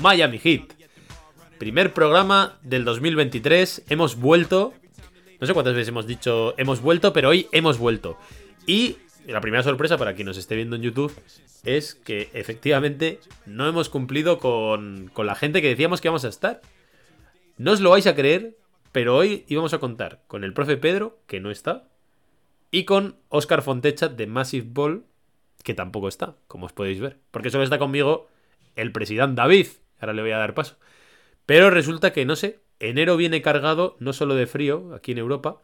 Miami Heat. Primer programa del 2023, hemos vuelto, no sé cuántas veces hemos dicho hemos vuelto, pero hoy hemos vuelto. Y la primera sorpresa para quien nos esté viendo en YouTube es que efectivamente no hemos cumplido con, con la gente que decíamos que íbamos a estar. No os lo vais a creer, pero hoy íbamos a contar con el profe Pedro, que no está, y con Oscar Fontecha de Massive Ball, que tampoco está, como os podéis ver. Porque solo está conmigo el presidente David. Ahora le voy a dar paso. Pero resulta que, no sé, enero viene cargado no solo de frío aquí en Europa,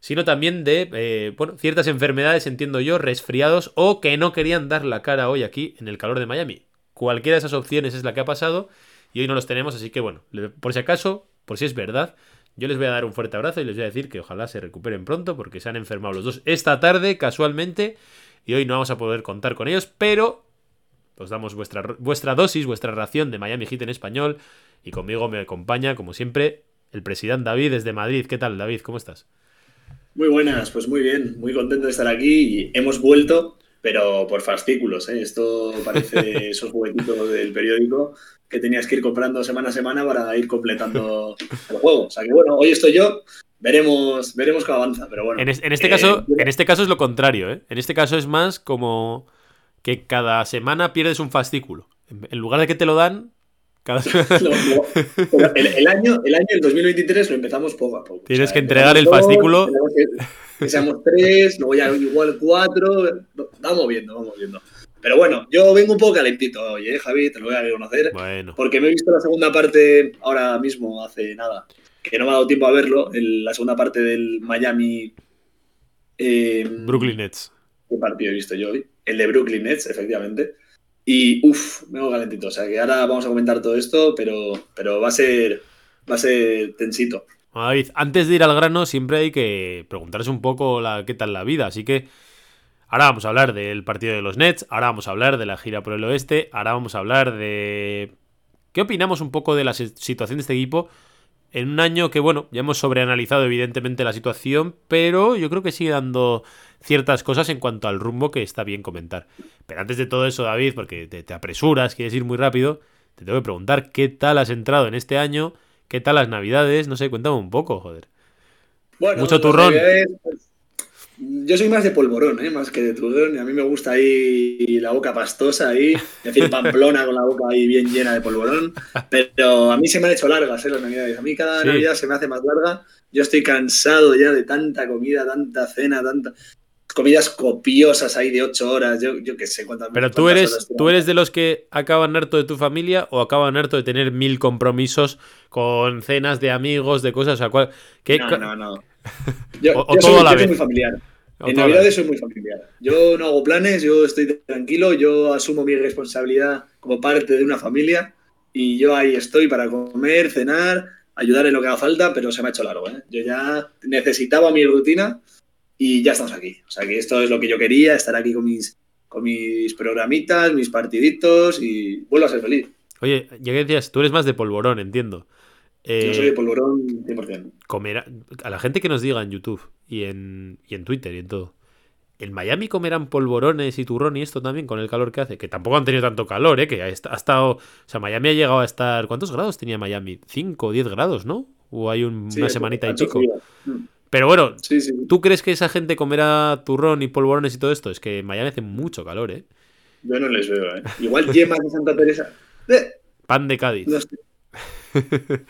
sino también de, eh, bueno, ciertas enfermedades, entiendo yo, resfriados o que no querían dar la cara hoy aquí en el calor de Miami. Cualquiera de esas opciones es la que ha pasado y hoy no los tenemos, así que bueno, por si acaso, por si es verdad, yo les voy a dar un fuerte abrazo y les voy a decir que ojalá se recuperen pronto porque se han enfermado los dos esta tarde, casualmente, y hoy no vamos a poder contar con ellos, pero os damos vuestra, vuestra dosis, vuestra ración de Miami Heat en español. Y conmigo me acompaña, como siempre, el presidente David desde Madrid. ¿Qué tal, David? ¿Cómo estás? Muy buenas, pues muy bien, muy contento de estar aquí y hemos vuelto, pero por fascículos, ¿eh? Esto parece esos juguetitos del periódico que tenías que ir comprando semana a semana para ir completando el juego. O sea que bueno, hoy estoy yo, veremos, veremos cómo avanza, pero bueno. En, es- en este eh, caso, en este caso es lo contrario, ¿eh? En este caso es más como que cada semana pierdes un fascículo. En lugar de que te lo dan, cada pero el, el año, el año, el 2023, lo empezamos poco a poco. Tienes que entregar el fascículo. Que, que seamos tres, luego ya igual cuatro, vamos viendo, vamos viendo. Pero bueno, yo vengo un poco calentito hoy, ¿eh, Javi? Te lo voy a reconocer. Bueno, Porque me he visto la segunda parte ahora mismo, hace nada, que no me ha dado tiempo a verlo, el- la segunda parte del Miami. eh, Brooklyn Nets. ¿Qué partido he visto yo hoy? El de Brooklyn Nets, efectivamente. Y uff, me hago calentito. O sea que ahora vamos a comentar todo esto, pero, pero va a ser. Va a ser tensito. David, antes de ir al grano, siempre hay que preguntarse un poco la, qué tal la vida. Así que ahora vamos a hablar del partido de los Nets, ahora vamos a hablar de la gira por el oeste, ahora vamos a hablar de. ¿Qué opinamos un poco de la si- situación de este equipo? En un año que, bueno, ya hemos sobreanalizado evidentemente la situación, pero yo creo que sigue dando ciertas cosas en cuanto al rumbo que está bien comentar. Pero antes de todo eso, David, porque te, te apresuras, quieres ir muy rápido, te tengo que preguntar qué tal has entrado en este año, qué tal las navidades, no sé, cuéntame un poco, joder. Bueno, Mucho turrón. navidades, pues, yo soy más de polvorón, ¿eh? más que de turrón. Y a mí me gusta ahí la boca pastosa, ahí, es decir, Pamplona con la boca ahí bien llena de polvorón. Pero a mí se me han hecho largas ¿eh? las navidades. A mí cada Sí. navidad se me hace más larga. Yo estoy cansado ya de tanta comida, tanta cena, tanta comidas copiosas ahí de ocho horas. Yo, yo qué sé cuántas Pero tú cuántas eres, tú eres de los que acaban harto de tu familia o acaban harto de tener mil compromisos con cenas de amigos, de cosas, o sea, cuál, ¿qué- No, no, no. Yo, O- yo todo soy, a la yo soy vez. muy familiar. o En? Navidades soy muy familiar. Yo no hago planes, yo estoy tranquilo, yo asumo mi responsabilidad como parte de una familia y yo ahí estoy para comer, cenar, ayudar en lo que haga falta, pero se me ha hecho largo. ¿eh? Yo ya necesitaba mi rutina y ya estamos aquí. O sea que esto es lo que yo quería, estar aquí con mis, con mis programitas, mis partiditos y vuelvo a ser feliz. Oye, ya que decías, tú eres más de polvorón, entiendo. Eh, Yo soy de polvorón 100%. comerá- a la gente que nos diga en YouTube y en, y en Twitter y en todo. ¿En Miami comerán polvorones y turrón y esto también con el calor que hace? Que tampoco han tenido tanto calor, ¿eh? Que ha, est- ha estado... O sea, Miami ha llegado a estar... ¿Cuántos grados tenía Miami? ¿5 o 10 grados, no? ¿O hay un- Sí, una semanita y pico? Mm. Pero bueno, Sí, sí. ¿tú crees que esa gente comerá turrón y polvorones y todo esto? Es que en Miami hace mucho calor, ¿eh? Yo no les veo, ¿eh? Igual yemas de Santa Teresa. Eh, Pan de Cádiz. no sé.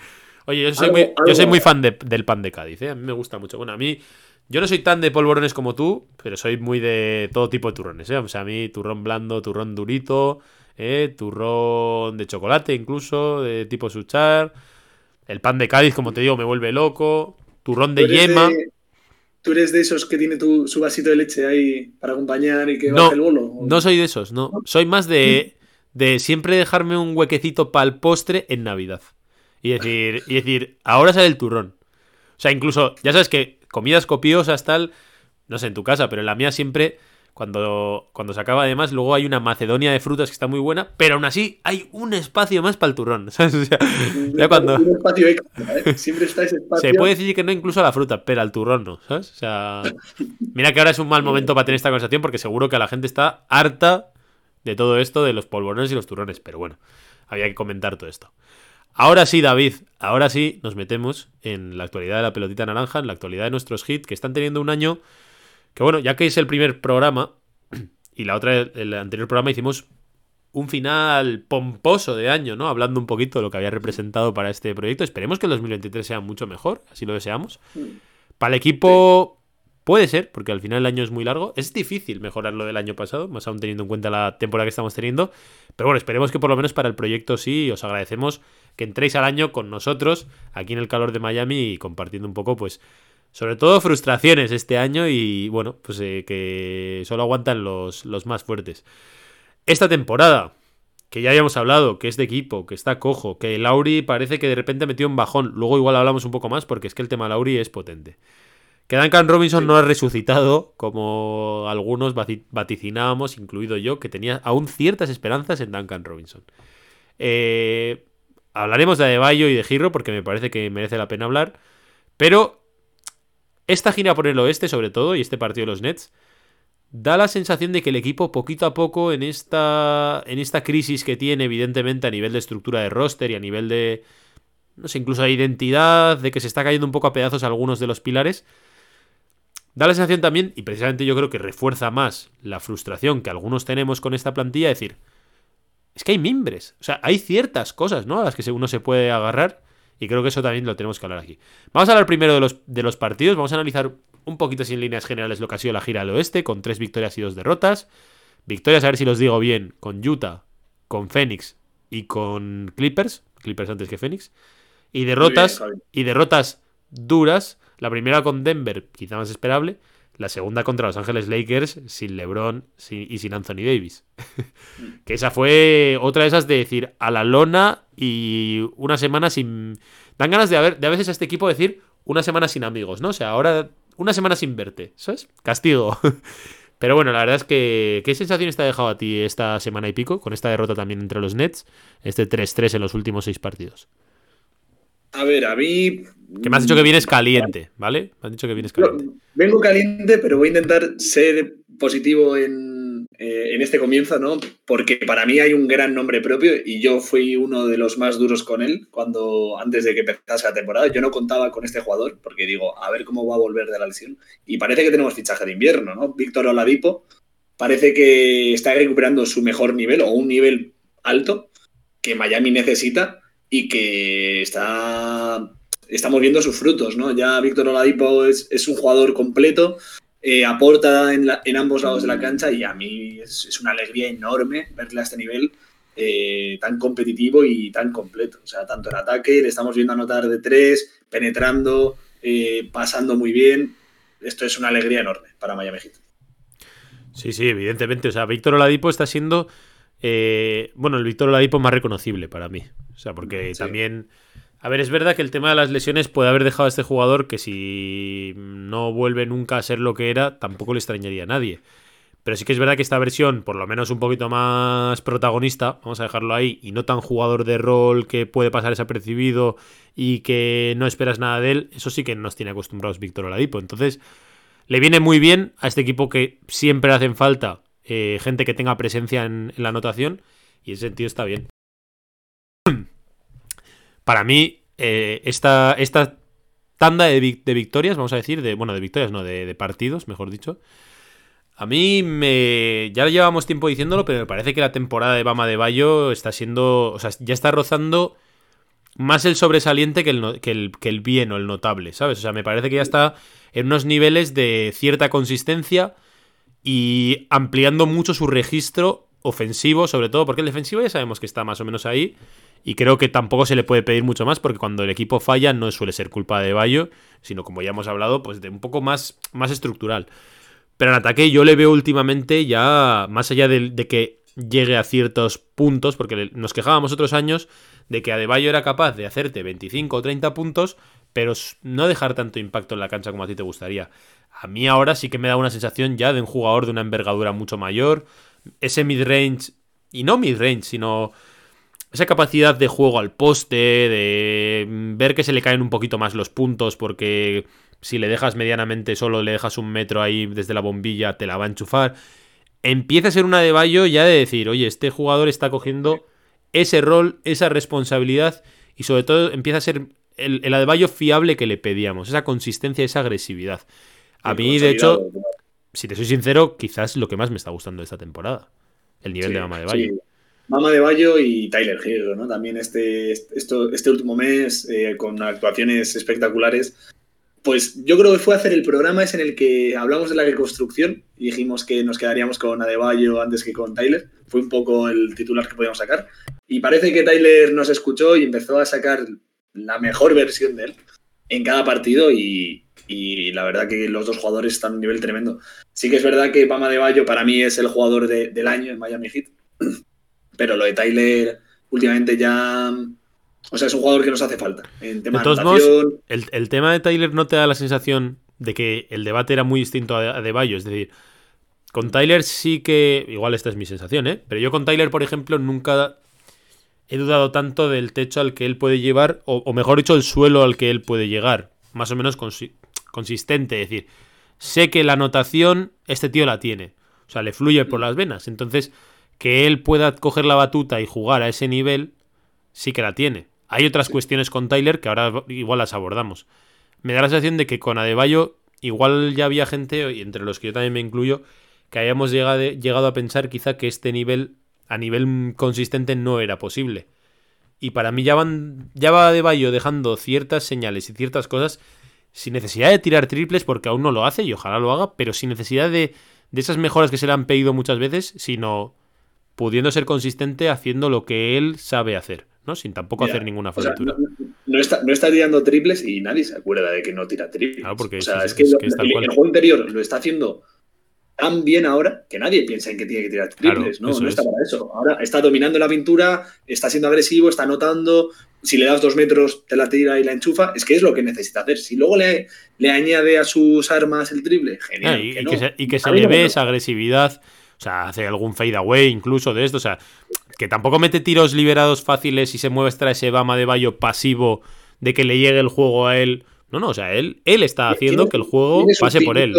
Oye, yo soy, Algo- muy, yo algo- soy muy fan de- del pan de Cádiz, ¿eh? A mí me gusta mucho. Bueno, a mí... Yo no soy tan de polvorones como tú, pero soy muy de todo tipo de turrones, ¿eh? O sea, a mí turrón blando, turrón durito, ¿eh? turrón de chocolate incluso, de tipo suchar. El pan de Cádiz, como te digo, me vuelve loco. Turrón de ¿Tú eres yema. de- ¿Tú eres de esos que tiene tu, su vasito de leche ahí para acompañar y que No, baje el bolo? ¿O- No soy de esos, no. Soy más de, de siempre dejarme un huequecito para el postre en Navidad. Y decir, y decir, ahora sale el turrón. O sea, incluso, ya sabes que comidas copiosas, tal, no sé en tu casa, pero en la mía siempre, cuando, cuando se acaba además, luego hay una macedonia de frutas que está muy buena, pero aún así hay un espacio más para el turrón, ¿sabes? O sea, ya cuando... Un espacio extra, ¿eh? Siempre está ese espacio. Se puede decir que no incluso a la fruta, pero al turrón no, ¿sabes? O sea, mira que ahora es un mal momento para tener esta conversación porque seguro que la gente está harta de todo esto, de los polvorones y los turrones, pero bueno, había que comentar todo esto. Ahora sí, David, ahora sí nos metemos en la actualidad de la pelotita naranja, en la actualidad de nuestros hits, que están teniendo un año que, bueno, ya que es el primer programa, y la otra, el anterior programa hicimos un final pomposo de año, ¿no? Hablando un poquito de lo que había representado para este proyecto. Esperemos que el 2023 sea mucho mejor, así lo deseamos. Para el equipo puede ser, porque al final el año es muy largo. Es difícil mejorar lo del año pasado, más aún teniendo en cuenta la temporada que estamos teniendo. Pero bueno, esperemos que por lo menos para el proyecto sí. Os agradecemos que entréis al año con nosotros aquí en el calor de Miami y compartiendo un poco, pues, sobre todo frustraciones este año y bueno, pues eh, que solo aguantan los, los más fuertes. Esta temporada, que ya habíamos hablado, que es de equipo, que está cojo, que Lauri parece que de repente metió un bajón. Luego igual hablamos un poco más porque es que el tema Lauri es potente. Que Duncan Robinson no ha resucitado, como algunos vaticinábamos, incluido yo, que tenía aún ciertas esperanzas en Duncan Robinson. Eh, hablaremos de Adebayo y de Giro porque me parece que merece la pena hablar. Pero esta gira por el oeste, sobre todo, y este partido de los Nets, da la sensación de que el equipo poquito a poco en esta, en esta crisis que tiene, evidentemente, a nivel de estructura de roster y a nivel de, no sé, incluso de identidad, de que se está cayendo un poco a pedazos algunos de los pilares, da la sensación también, y precisamente yo creo que refuerza más la frustración que algunos tenemos con esta plantilla, decir, es que hay mimbres, o sea, hay ciertas cosas, ¿no? A las que uno se puede agarrar. Y creo que eso también lo tenemos que hablar aquí. Vamos a hablar primero de los, de los partidos. Vamos a analizar un poquito sin líneas generales lo que ha sido la gira al oeste, con tres victorias y dos derrotas. Victorias, a ver si los digo bien, con Utah, con Phoenix y con Clippers. Clippers antes que Phoenix. Y derrotas, y derrotas duras. La primera con Denver, quizá más esperable. La segunda contra Los Ángeles Lakers sin LeBron y sin Anthony Davis. que esa fue otra de esas de decir a la lona y una semana sin... Dan ganas de, haber, de a veces a este equipo decir una semana sin amigos, ¿no? O sea, ahora una semana sin verte, ¿sabes? Castigo. Pero bueno, la verdad es que ¿qué sensaciones te ha dejado a ti esta semana y pico con esta derrota también entre los Nets? Este 3-3 en los últimos seis partidos. A ver, a mí. Que me has dicho que vienes caliente, ¿vale? Me has dicho que vienes caliente. vengo caliente, pero voy a intentar ser positivo en, eh, en, este comienzo, ¿no? Porque para mí hay un gran nombre propio y yo fui uno de los más duros con él cuando antes de que empezase la temporada. Yo no contaba con este jugador porque digo, a ver cómo va a volver de la lesión. Y parece que tenemos fichaje de invierno, ¿no? Víctor Oladipo parece que está recuperando su mejor nivel o un nivel alto que Miami necesita y que está, estamos viendo sus frutos, ¿no? Ya Víctor Oladipo es, es un jugador completo, eh, aporta en, en, ambos lados de la cancha y a mí es, es una alegría enorme verle a este nivel eh, tan competitivo y tan completo. O sea, tanto en ataque, le estamos viendo anotar de tres, penetrando, eh, pasando muy bien. Esto es una alegría enorme para Miami Heat. Sí, sí, evidentemente. O sea, Víctor Oladipo está siendo eh, bueno, el Víctor Oladipo más reconocible para mí. O sea, porque también... A ver, es verdad que el tema de las lesiones puede haber dejado a este jugador que si no vuelve nunca a ser lo que era, tampoco le extrañaría a nadie. Pero sí que es verdad que esta versión, por lo menos un poquito más protagonista, vamos a dejarlo ahí, y no tan jugador de rol que puede pasar desapercibido y que no esperas nada de él, eso sí que nos tiene acostumbrados Víctor Oladipo. Entonces, le viene muy bien a este equipo que siempre hacen falta eh, gente que tenga presencia en, la anotación y en ese sentido está bien. Para mí, eh, esta, esta, tanda de, victorias, vamos a decir, de, bueno, de victorias, no, de, partidos, mejor dicho. A mí me. Ya llevamos tiempo diciéndolo, pero me parece que la temporada de Bama de Bayo está siendo. O sea, ya está rozando más el sobresaliente que el, que el, que el bien o el notable, ¿sabes? O sea, me parece que ya está en unos niveles de cierta consistencia y ampliando mucho su registro ofensivo, sobre todo porque el defensivo ya sabemos que está más o menos ahí. Y creo que tampoco se le puede pedir mucho más porque cuando el equipo falla no suele ser culpa de Bayo, sino como ya hemos hablado, pues de un poco más, más estructural. Pero en ataque yo le veo últimamente ya, más allá de, que llegue a ciertos puntos, porque nos quejábamos otros años de que Adebayo era capaz de hacerte 25 o 30 puntos, pero no dejar tanto impacto en la cancha como a ti te gustaría. A mí ahora sí que me da una sensación ya de un jugador de una envergadura mucho mayor, ese mid-range, y no mid-range, sino esa capacidad de juego al poste, de ver que se le caen un poquito más los puntos, porque si le dejas medianamente solo, le dejas un metro ahí desde la bombilla, te la va a enchufar. Empieza a ser una de Bayo ya de decir, oye, este jugador está cogiendo ese rol, esa responsabilidad y sobre todo empieza a ser el, el Adebayo fiable que le pedíamos, esa consistencia, esa agresividad. A mí, de hecho, si te soy sincero, quizás lo que más me está gustando de esta temporada, el nivel de Mama de Bayo. Mama de Bayo y Tyler Hill, ¿no? También este, esto, este último mes, eh, con actuaciones espectaculares. Pues yo creo que fue hacer el programa es en el que hablamos de la reconstrucción y dijimos que nos quedaríamos con Adebayo antes que con Tyler. Fue un poco el titular que podíamos sacar. Y parece que Tyler nos escuchó y empezó a sacar la mejor versión de él en cada partido y, y la verdad que los dos jugadores están a un nivel tremendo. Sí que es verdad que Pama de Bayo para mí es el jugador del año en Miami Heat pero lo de Tyler últimamente ya... O sea, es un jugador que nos hace falta. En tema de, todos modos, el, tema de Tyler no te da la sensación de que el debate era muy distinto a, de Bayo. Es decir, con Tyler sí que... Igual esta es mi sensación, ¿eh? Pero yo con Tyler, por ejemplo, nunca he dudado tanto del techo al que él puede llevar, o, mejor dicho, el suelo al que él puede llegar. Más o menos consistente. Es decir, sé que la anotación este tío la tiene. O sea, le fluye por las venas. Entonces que él pueda coger la batuta y jugar a ese nivel, sí que la tiene. Hay otras cuestiones con Tyler que ahora igual las abordamos. Me da la sensación de que con Adebayo igual ya había gente, y entre los que yo también me incluyo, que hayamos llegado, llegado a pensar quizá que este nivel, a nivel consistente, no era posible. Y para mí ya, van, ya va Adebayo dejando ciertas señales y ciertas cosas sin necesidad de tirar triples, porque aún no lo hace y ojalá lo haga, pero sin necesidad de, de esas mejoras que se le han pedido muchas veces, sino pudiendo ser consistente haciendo lo que él sabe hacer, ¿no? Sin tampoco hacer ninguna floritura. no, está, no está tirando triples y nadie se acuerda de que no tira triples. Claro, porque o sea, es que, el, juego interior lo está haciendo tan bien ahora que nadie piensa en que tiene que tirar triples, ¿no? No está para eso. Ahora está dominando la pintura, está siendo agresivo, está anotando. Si le das dos metros, te la tira y la enchufa. Es que es lo que necesita hacer. Si luego le, le añade a sus armas el triple, genial. y, que se, y, que se, le ve esa agresividad o sea, hace algún fade away incluso de esto. O sea, que tampoco mete tiros liberados fáciles y se muestra ese Bama de Bayo pasivo de que le llegue el juego a él. No, no, o sea, él, él está haciendo que el juego pase por él.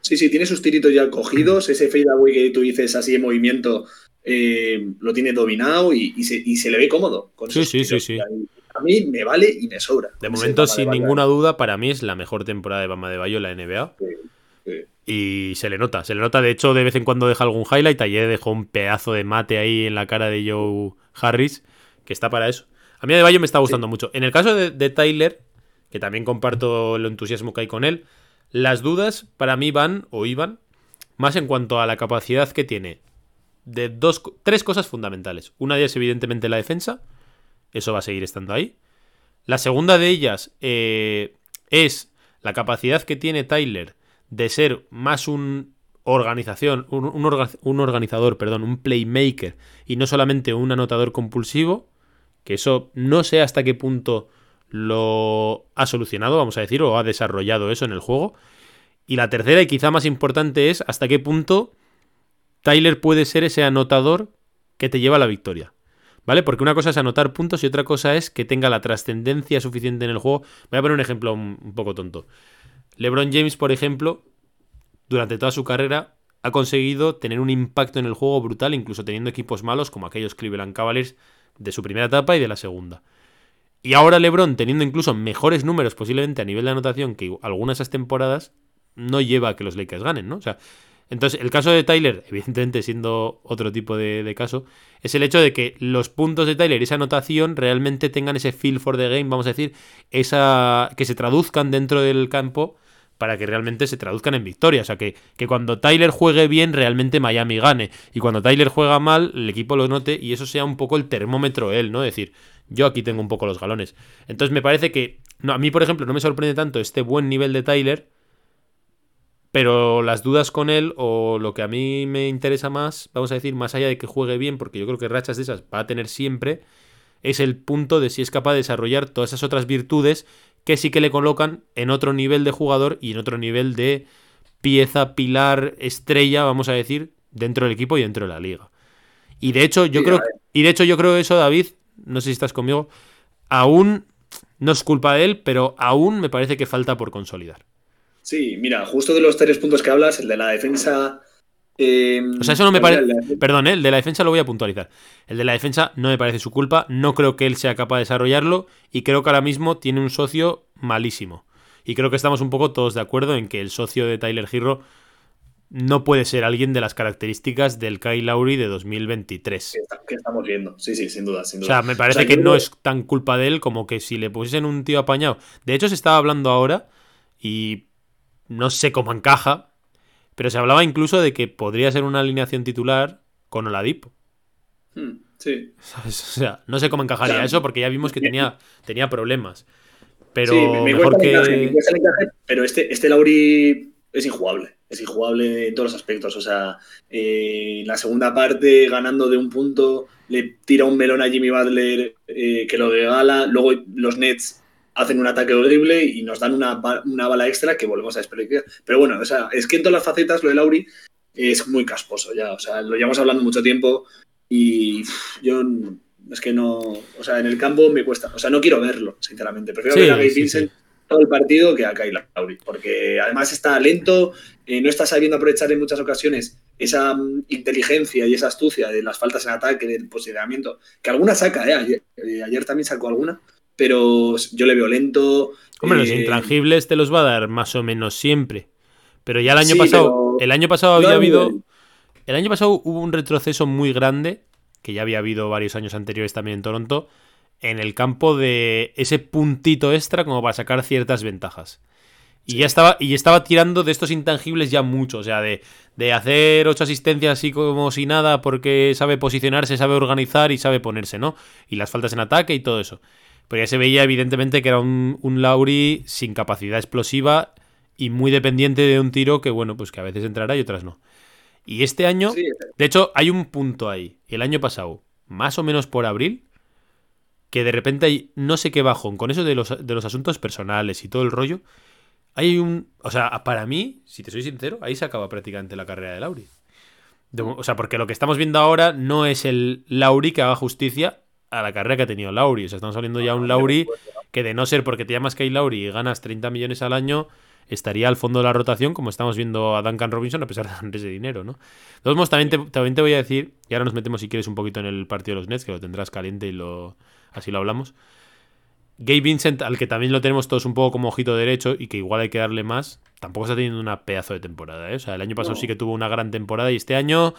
Sí, sí, tiene sus tiritos ya cogidos. Ese fade away que tú dices así en movimiento eh, lo tiene dominado y, se, le ve cómodo. Con sí, sí, sí, sí. A mí me vale y me sobra. De momento, sin ninguna duda, para mí es la mejor temporada de Bama de Bayo en la NBA. Y se le nota, se le nota. De hecho, de vez en cuando deja algún highlight. Ayer dejó un pedazo de mate ahí en la cara de Joe Harris, que está para eso. A mí de Bayo me está gustando mucho. En el caso de, Tyler, que también comparto el entusiasmo que hay con él, las dudas para mí van o iban más en cuanto a la capacidad que tiene de dos, tres cosas fundamentales. Una de ellas, evidentemente, la defensa. Eso va a seguir estando ahí. La segunda de ellas eh, es la capacidad que tiene Tyler de ser más un organización, un, organizador, perdón, un playmaker y no solamente un anotador compulsivo, que eso no sé hasta qué punto lo ha solucionado, vamos a decir, o ha desarrollado eso en el juego. Y la tercera y quizá más importante es hasta qué punto Tyler puede ser ese anotador que te lleva a la victoria. ¿Vale? Porque una cosa es anotar puntos y otra cosa es que tenga la trascendencia suficiente en el juego. Voy a poner un ejemplo un poco tonto. LeBron James, por ejemplo, durante toda su carrera ha conseguido tener un impacto en el juego brutal, incluso teniendo equipos malos como aquellos Cleveland Cavaliers de su primera etapa y de la segunda. Y ahora LeBron, teniendo incluso mejores números posiblemente a nivel de anotación que algunas de esas temporadas, no lleva a que los Lakers ganen, ¿no? O sea, entonces el caso de Tyler, evidentemente siendo otro tipo de, caso, es el hecho de que los puntos de Tyler, esa anotación, realmente tengan ese feel for the game, vamos a decir, esa que se traduzcan dentro del campo para que realmente se traduzcan en victoria. O sea, que, que, cuando Tyler juegue bien, realmente Miami gane. Y cuando Tyler juega mal, el equipo lo note y eso sea un poco el termómetro él, ¿no? Es decir, yo aquí tengo un poco los galones. Entonces me parece que, no, a mí, por ejemplo, no me sorprende tanto este buen nivel de Tyler, Pero las dudas con él, o lo que a mí me interesa más, vamos a decir, más allá de que juegue bien, porque yo creo que rachas de esas va a tener siempre, es el punto de si es capaz de desarrollar todas esas otras virtudes que sí que le colocan en otro nivel de jugador y en otro nivel de pieza, pilar, estrella, vamos a decir, dentro del equipo y dentro de la liga. Y de hecho, yo creo, y de hecho yo creo eso, David, no sé si estás conmigo, aún no es culpa de él, pero aún me parece que falta por consolidar. Sí, mira, justo de los tres puntos que hablas, el de la defensa. Eh, o sea, eso no me parece. Perdón, ¿eh? el de la defensa lo voy a puntualizar. El de la defensa no me parece su culpa, no creo que él sea capaz de desarrollarlo y creo que ahora mismo tiene un socio malísimo. Y creo que estamos un poco todos de acuerdo en que el socio de Tyler Girro no puede ser alguien de las características del Kyle Lowry de 2023. Que estamos viendo, sí, sí, sin duda, sin duda. O sea, me parece que no es tan culpa de él como que si le pusiesen un tío apañado. De hecho, se estaba hablando ahora y no sé cómo encaja, pero se hablaba incluso de que podría ser una alineación titular con Oladipo. Hmm, sí. O sea, no sé cómo encajaría eso porque ya vimos que tenía, tenía problemas. Pero mejor que... pero este, este Lauri es injugable es injugable en todos los aspectos. O sea, eh, la segunda parte, ganando de un punto, le tira un melón a Jimmy Butler eh, que lo regala. Luego los Nets hacen un ataque horrible y nos dan una, bala extra que volvemos a desperdiciar. Pero bueno, o sea, es que en todas las facetas lo de Lauri es muy casposo ya. O sea, lo llevamos hablando mucho tiempo y yo es que no. O sea, en el campo me cuesta. O sea, no quiero verlo, sinceramente. Prefiero ver a Gabe Vincent todo el partido que a Kyle Lowry, porque además está lento, eh, no está sabiendo aprovechar en muchas ocasiones esa mm, inteligencia y esa astucia de las faltas en ataque, del posicionamiento, que alguna saca, ¿eh? eh ayer, también sacó alguna, pero yo le veo lento. Hombre, los eh, intrangibles te los va a dar más o menos siempre. Pero ya el año pasado, el año pasado había habido, el año pasado hubo un retroceso muy grande, que ya había habido varios años anteriores también en Toronto, en el campo de ese puntito extra como para sacar ciertas ventajas. Y ya estaba, y estaba tirando de estos intangibles ya mucho, o sea, de, de hacer ocho asistencias así como si nada porque sabe posicionarse, sabe organizar y sabe ponerse, ¿no? Y las faltas en ataque y todo eso. Pero ya se veía evidentemente que era un, un Lauri sin capacidad explosiva y muy dependiente de un tiro que, bueno, pues que a veces entrará y otras no. Y este año, de hecho, hay un punto ahí. El año pasado, más o menos por abril, que de repente hay no sé qué bajón con eso de los, de los asuntos personales y todo el rollo. Hay un. O sea, para mí, si te soy sincero, ahí se acaba prácticamente la carrera de Lauri. o sea, porque lo que estamos viendo ahora no es el Lauri que haga justicia a la carrera que ha tenido Lauri. O sea, estamos saliendo ya un Lauri que de no ser porque te llamas Kay Lauri y ganas 30 millones al año, estaría al fondo de la rotación, como estamos viendo a Duncan Robinson, a pesar de darle ese dinero, ¿no? De todos modos, también te, también te voy a decir, y ahora nos metemos si quieres un poquito en el partido de los Nets, que lo tendrás caliente y lo, así lo hablamos. Gabe Vincent, al que también lo tenemos todos un poco como ojito derecho y que igual hay que darle más, tampoco está teniendo una pedazo de temporada. ¿eh? O sea, el año pasado sí que tuvo una gran temporada y este año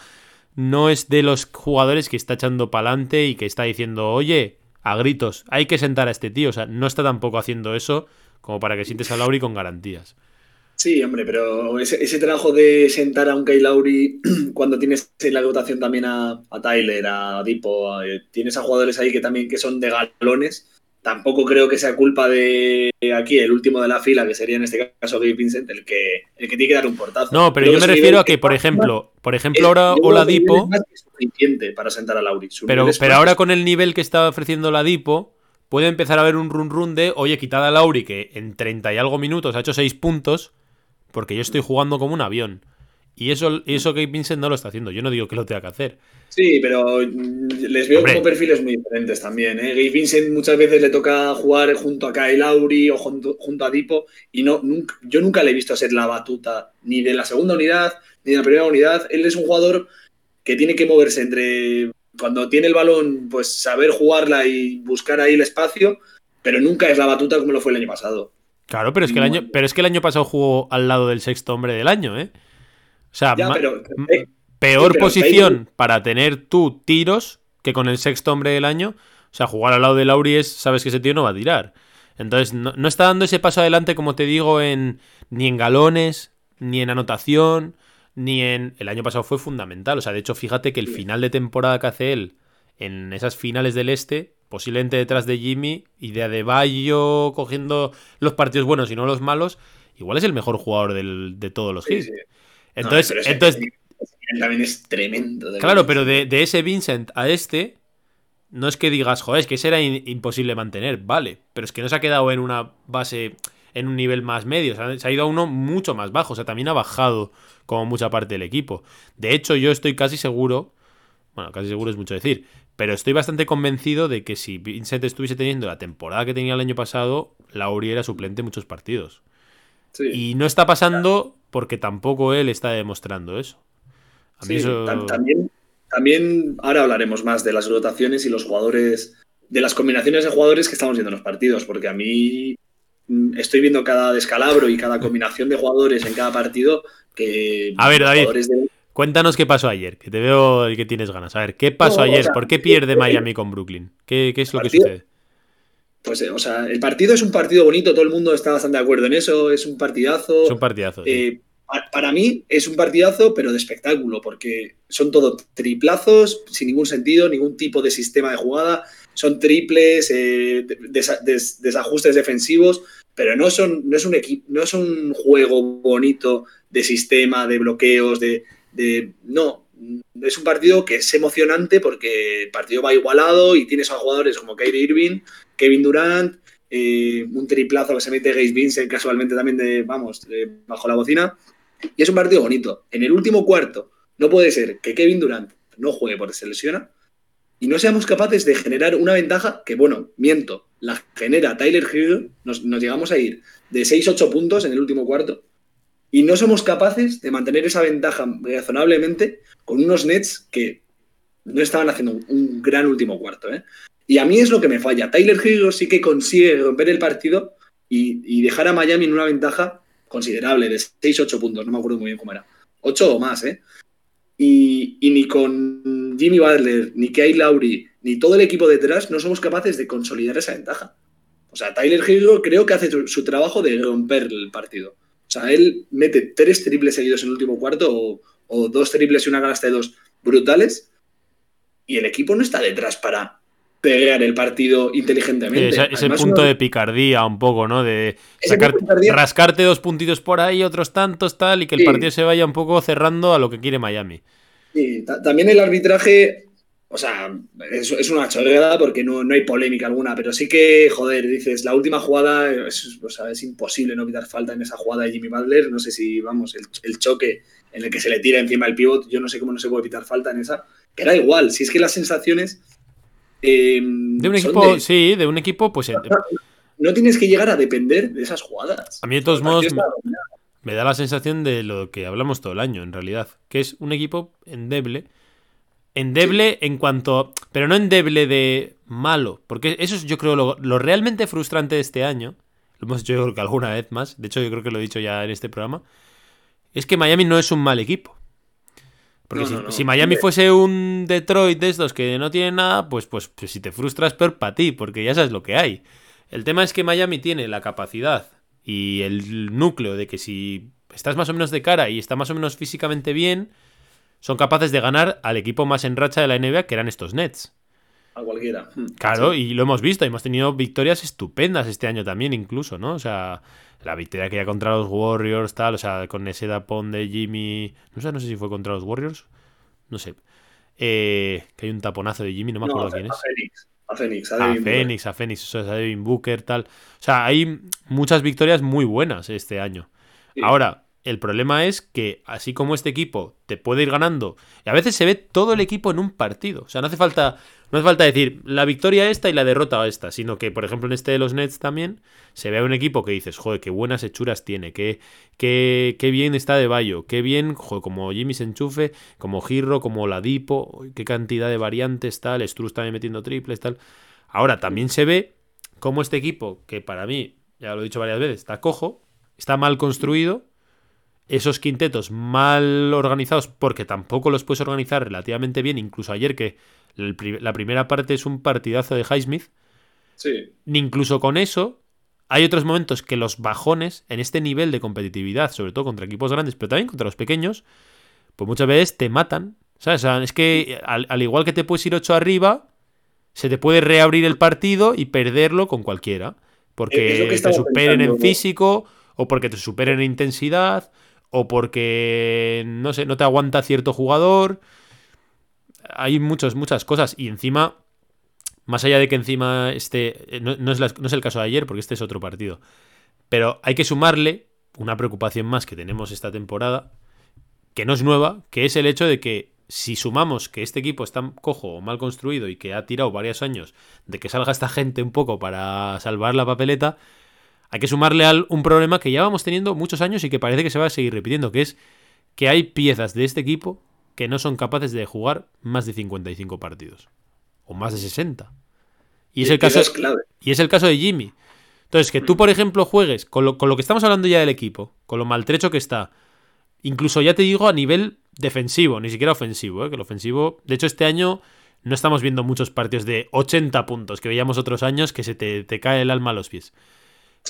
no es de los jugadores que está echando para adelante y que está diciendo, oye, a gritos, hay que sentar a este tío. O sea, no está tampoco haciendo eso como para que sientes a Lauri con garantías. Sí, hombre, pero ese, trabajo de sentar a un Kyle Lauri cuando tienes en la dotación también a, Tyler, a Dipo, tienes a jugadores ahí que también que son de galones, tampoco creo que sea culpa de aquí el último de la fila, que sería en este caso Gabe Vincent, el que, el que tiene que dar un portazo. No, pero yo me refiero a que, por ejemplo, por ejemplo, ahora Oladipo. Es suficiente para sentar a Lauri. Pero, pero ahora con el nivel que está ofreciendo Oladipo, puede empezar a haber un run run de, oye, quitada a Lauri, que en 30 y algo minutos ha hecho 6 puntos porque yo estoy jugando como un avión. Y eso, eso que Vincent no lo está haciendo. Yo no digo que lo tenga que hacer. Sí, pero les veo como perfiles muy diferentes también. ¿eh? Gabe Vincent muchas veces le toca jugar junto a Kyle Lauri o junto, a Dipo. Y no, nunca, yo nunca le he visto ser la batuta ni de la segunda unidad ni de la primera unidad. Él es un jugador que tiene que moverse entre cuando tiene el balón, pues saber jugarla y buscar ahí el espacio, pero nunca es la batuta como lo fue el año pasado. Claro, pero es que el año, pero es que el año pasado jugó al lado del sexto hombre del año, ¿eh? O sea, eh, peor posición para tener tú tiros que con el sexto hombre del año. O sea, jugar al lado de Lauri es, sabes que ese tío no va a tirar. Entonces, no, está dando ese paso adelante, como te digo, en ni en galones, ni en anotación, ni en. El año pasado fue fundamental. O sea, de hecho, fíjate que el final de temporada que hace él en esas finales del este posiblemente detrás de Jimmy y de Adebayo cogiendo los partidos buenos y no los malos, igual es el mejor jugador del- de todos los Sí, sí. Entonces, No, entonces también es tremendo. claro, pero de, de ese Vincent a este, no es que digas, joder, es que ese era in- imposible mantener, vale, pero es que no se ha quedado en una base, en un nivel más medio, o sea, se ha ido a uno mucho más bajo, o sea, también ha bajado como mucha parte del equipo. De hecho, yo estoy casi seguro, bueno, casi seguro es mucho decir, pero estoy bastante convencido de que si Vincent estuviese teniendo la temporada que tenía el año pasado, Lauri era suplente en muchos partidos. Sí. Y no está pasando porque tampoco él está demostrando eso. A mí Sí, eso... también, también ahora hablaremos más de las rotaciones y los jugadores, de las combinaciones de jugadores que estamos viendo en los partidos, porque a mí mm, estoy viendo cada descalabro y cada combinación de jugadores en cada partido que A ver, David. jugadores de- Cuéntanos qué pasó ayer, que te veo y que tienes ganas. A ver, ¿qué pasó No, o ayer? sea, ¿Por qué pierde Miami con Brooklyn? ¿Qué, qué es lo que partido- sucede? pues, eh, o sea, el partido es un partido bonito, todo el mundo está bastante de acuerdo en eso, es un partidazo. Es un partidazo. Eh, pa- para mí es un partidazo, pero de espectáculo, porque son todo triplazos, sin ningún sentido, ningún tipo de sistema de jugada. Son triples, eh, desa- des- desajustes defensivos, pero no, son, no, es un no es un juego bonito de sistema, de bloqueos, de, No, es un partido que es emocionante porque el partido va igualado y tienes a jugadores como Kyrie Irving, Kevin Durant, eh, un triplazo que se mete Gaze Vincent casualmente también de, vamos, bajo la bocina. Y es un partido bonito. En el último cuarto, no puede ser que Kevin Durant no juegue porque se lesiona y no seamos capaces de generar una ventaja que, bueno, miento, la genera Tyler Hill, nos, nos llegamos a ir de 6-8 puntos en el último cuarto y no somos capaces de mantener esa ventaja razonablemente con unos Nets que no estaban haciendo un, gran último cuarto. ¿eh? Y a mí es lo que me falla. Tyler Hill sí que consigue romper el partido y, y dejar a Miami en una ventaja considerable de 6-8 puntos, no me acuerdo muy bien cómo era. 8 o más, ¿eh? Y, y ni con Jimmy Butler, ni Kyle Lowry, ni todo el equipo detrás no somos capaces de consolidar esa ventaja. O sea, Tyler Hill creo que hace su trabajo de romper el partido. O sea, él mete tres triples seguidos en el último cuarto o, o dos triples y una canasta de dos brutales y el equipo no está detrás para pegar el partido inteligentemente. Ese, ese Además, punto uno- de picardía un poco, ¿no? De sacar, rascarte dos puntitos por ahí, otros tantos, tal, y que el Sí. partido se vaya un poco cerrando a lo que quiere Miami. Sí, ta- también el arbitraje, o sea, es, es una chorreada porque no, no hay polémica alguna, pero sí que, joder, dices, la última jugada, es, o sea, es imposible no pitar falta en esa jugada de Jimmy Butler. No sé si, vamos, el, el choque en el que se le tira encima el pivot, yo no sé cómo no se puede pitar falta en esa. Que da igual, si es que las sensaciones. eh, De un equipo, de- sí, de un equipo, pues no tienes que llegar a depender de esas jugadas. a mí de todos modos me da la sensación de lo que hablamos todo el año, en realidad, que es un equipo endeble. Endeble en cuanto. Pero no endeble de malo. Porque eso es, yo creo, lo, lo realmente frustrante de este año. Lo hemos dicho yo creo que alguna vez más. De hecho, yo creo que lo he dicho ya en este programa. Es que Miami no es un mal equipo. Porque No, si, no, no. si Miami fuese un Detroit de estos que no tiene nada, pues, pues, pues si te frustras, peor para ti, porque ya sabes lo que hay. El tema es que Miami tiene la capacidad y el núcleo de que si estás más o menos de cara y está más o menos físicamente bien, son capaces de ganar al equipo más en racha de la NBA, que eran estos Nets. A cualquiera. Claro, Sí. y lo hemos visto, hemos tenido victorias estupendas este año también, incluso, ¿no? O sea, la victoria que ya contra los Warriors, tal, o sea, con ese tapón de Jimmy. No sé, no sé si fue contra los Warriors. No sé. Eh, que hay un taponazo de Jimmy, no me No, acuerdo a, quién a es. Fénix. A Fénix. A, A Devin Booker. Phoenix, a Phoenix, o sea, a Devin Booker, tal. O sea, hay muchas victorias muy buenas este año. Sí. Ahora, el problema es que así como este equipo te puede ir ganando, y a veces se ve todo el equipo en un partido. O sea, no hace falta, no hace falta decir la victoria esta y la derrota esta, sino que, por ejemplo, en este de los Nets también se ve a un equipo que dices, joder, qué buenas hechuras tiene, qué, qué, qué bien está de Bayo, qué bien, joder, como Jimmy se enchufe, como Girro, como Ladipo, qué cantidad de variantes, tal, Struz también metiendo triples, tal. Ahora, también se ve como este equipo, que para mí, ya lo he dicho varias veces, está cojo, está mal construido, esos quintetos mal organizados, porque tampoco los puedes organizar relativamente bien, incluso ayer que la primera parte es un partidazo de Highsmith, Sí. ni incluso con eso hay otros momentos que los bajones en este nivel de competitividad, sobre todo contra equipos grandes, pero también contra los pequeños, pues muchas veces te matan. ¿Sabes? O sea, es que al, al igual que te puedes ir 8 arriba, se te puede reabrir el partido y perderlo con cualquiera. Porque que te superen en físico o porque te superen en intensidad, o porque, no sé, no te aguanta cierto jugador. Hay muchas, muchas cosas. Y encima, más allá de que encima este, no, no, es no es el caso de ayer, porque este es otro partido. Pero hay que sumarle una preocupación más que tenemos esta temporada, que no es nueva, que es el hecho de que si sumamos que este equipo está cojo o mal construido y que ha tirado varios años de que salga esta gente un poco para salvar la papeleta, hay que sumarle al un problema que ya vamos teniendo muchos años y que parece que se va a seguir repitiendo, que es que hay piezas de este equipo que no son capaces de jugar más de 55 partidos o más de 60. Y es el caso y es el caso de Jimmy. Entonces, que tú, por ejemplo, juegues con lo, con lo que estamos hablando ya del equipo, con lo maltrecho que está, incluso ya te digo a nivel defensivo, ni siquiera ofensivo, ¿eh? que el ofensivo, de hecho este año no estamos viendo muchos partidos de 80 puntos que veíamos otros años que se te, cae el alma a los pies.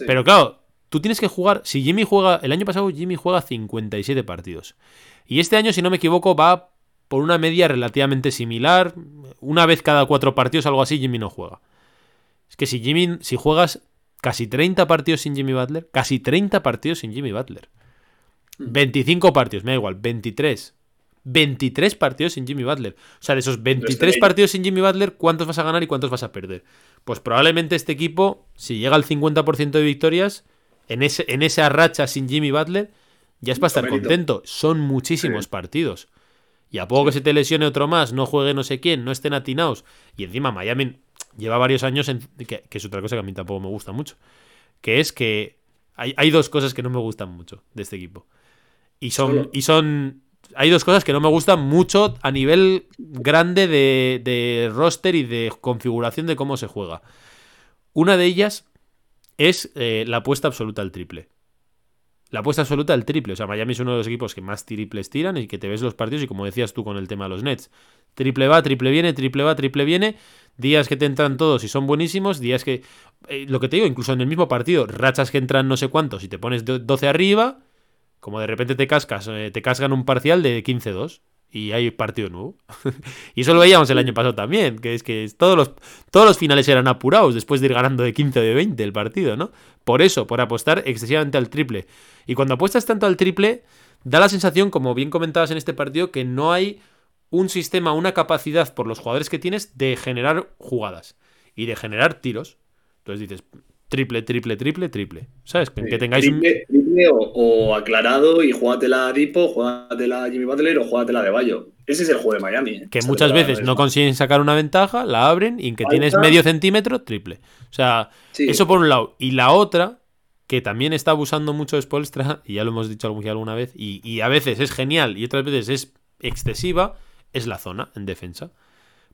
Pero claro, tú tienes que jugar, si Jimmy juega, el año pasado Jimmy juega 57 partidos. Y este año, si no me equivoco, va por una media relativamente similar. Una vez cada cuatro partidos, algo así, Jimmy no juega. Es que si Jimmy, si juegas casi 30 partidos sin Jimmy Butler, casi 30 partidos sin Jimmy Butler. 25 partidos, me da igual, 23. 23 partidos sin Jimmy Butler. O sea, de esos 23 partidos sin Jimmy Butler, ¿cuántos vas a ganar y cuántos vas a perder? Pues probablemente este equipo, si llega al 50% de victorias, en, ese, en esa racha sin Jimmy Butler, ya es para estar contento. Son muchísimos partidos. Y a poco que se te lesione otro más, no juegue no sé quién, no estén atinados. Y encima Miami lleva varios años, en, que, es otra cosa que a mí tampoco me gusta mucho. Que es que hay, hay dos cosas que no me gustan mucho de este equipo. Y son, y son. Hay dos cosas que no me gustan mucho a nivel grande de, roster y de configuración de cómo se juega. Una de ellas es eh, la apuesta absoluta al triple. La apuesta absoluta al triple. O sea, Miami es uno de los equipos que más triples tiran y que te ves los partidos. Y como decías tú con el tema de los Nets, triple va, triple viene, triple va, triple viene. Días que te entran todos y son buenísimos. Días que. Eh, lo que te digo, incluso en el mismo partido, rachas que entran no sé cuántos y te pones 12 arriba como de repente te cascas, eh, te cascan un parcial de 15-2 y hay partido nuevo. y eso lo veíamos el año pasado también, que es que todos los, todos los finales eran apurados después de ir ganando de 15 o de 20 el partido, ¿no? Por eso, por apostar excesivamente al triple. Y cuando apuestas tanto al triple, da la sensación, como bien comentabas en este partido, que no hay un sistema, una capacidad por los jugadores que tienes de generar jugadas y de generar tiros. Entonces dices, triple, triple, triple, triple. ¿Sabes? Que, tengáis triple, o, aclarado y jugátela a Dipo, jugátela a Jimmy Butler o jugátela de Bayo. Ese es el juego de Miami. ¿eh? Que muchas veces no consiguen sacar una ventaja, la abren y en que tienes medio centímetro, triple. O sea, eso por un lado. Y la otra, que también está abusando mucho de Spolstra, y ya lo hemos dicho alguna vez, y, y a veces es genial y otras veces es excesiva, es la zona en defensa.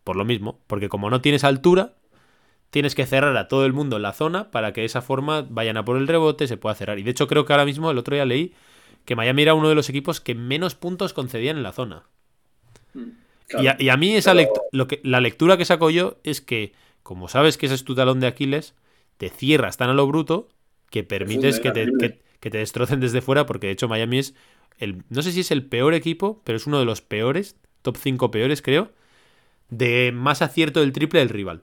Por lo mismo, porque como no tienes altura, tienes que cerrar a todo el mundo en la zona para que de esa forma vayan a por el rebote, se pueda cerrar. Y de hecho creo que ahora mismo, el otro día leí, que Miami era uno de los equipos que menos puntos concedían en la zona. Mm, y, a, mí esa lo que, la lectura que saco yo es que, como sabes que ese es tu talón de Aquiles, te cierras tan a lo bruto que permites que te, que te, destrocen desde fuera, porque de hecho Miami es el, no sé si es el peor equipo, pero es uno de los peores, top 5 peores creo, de más acierto del triple del rival.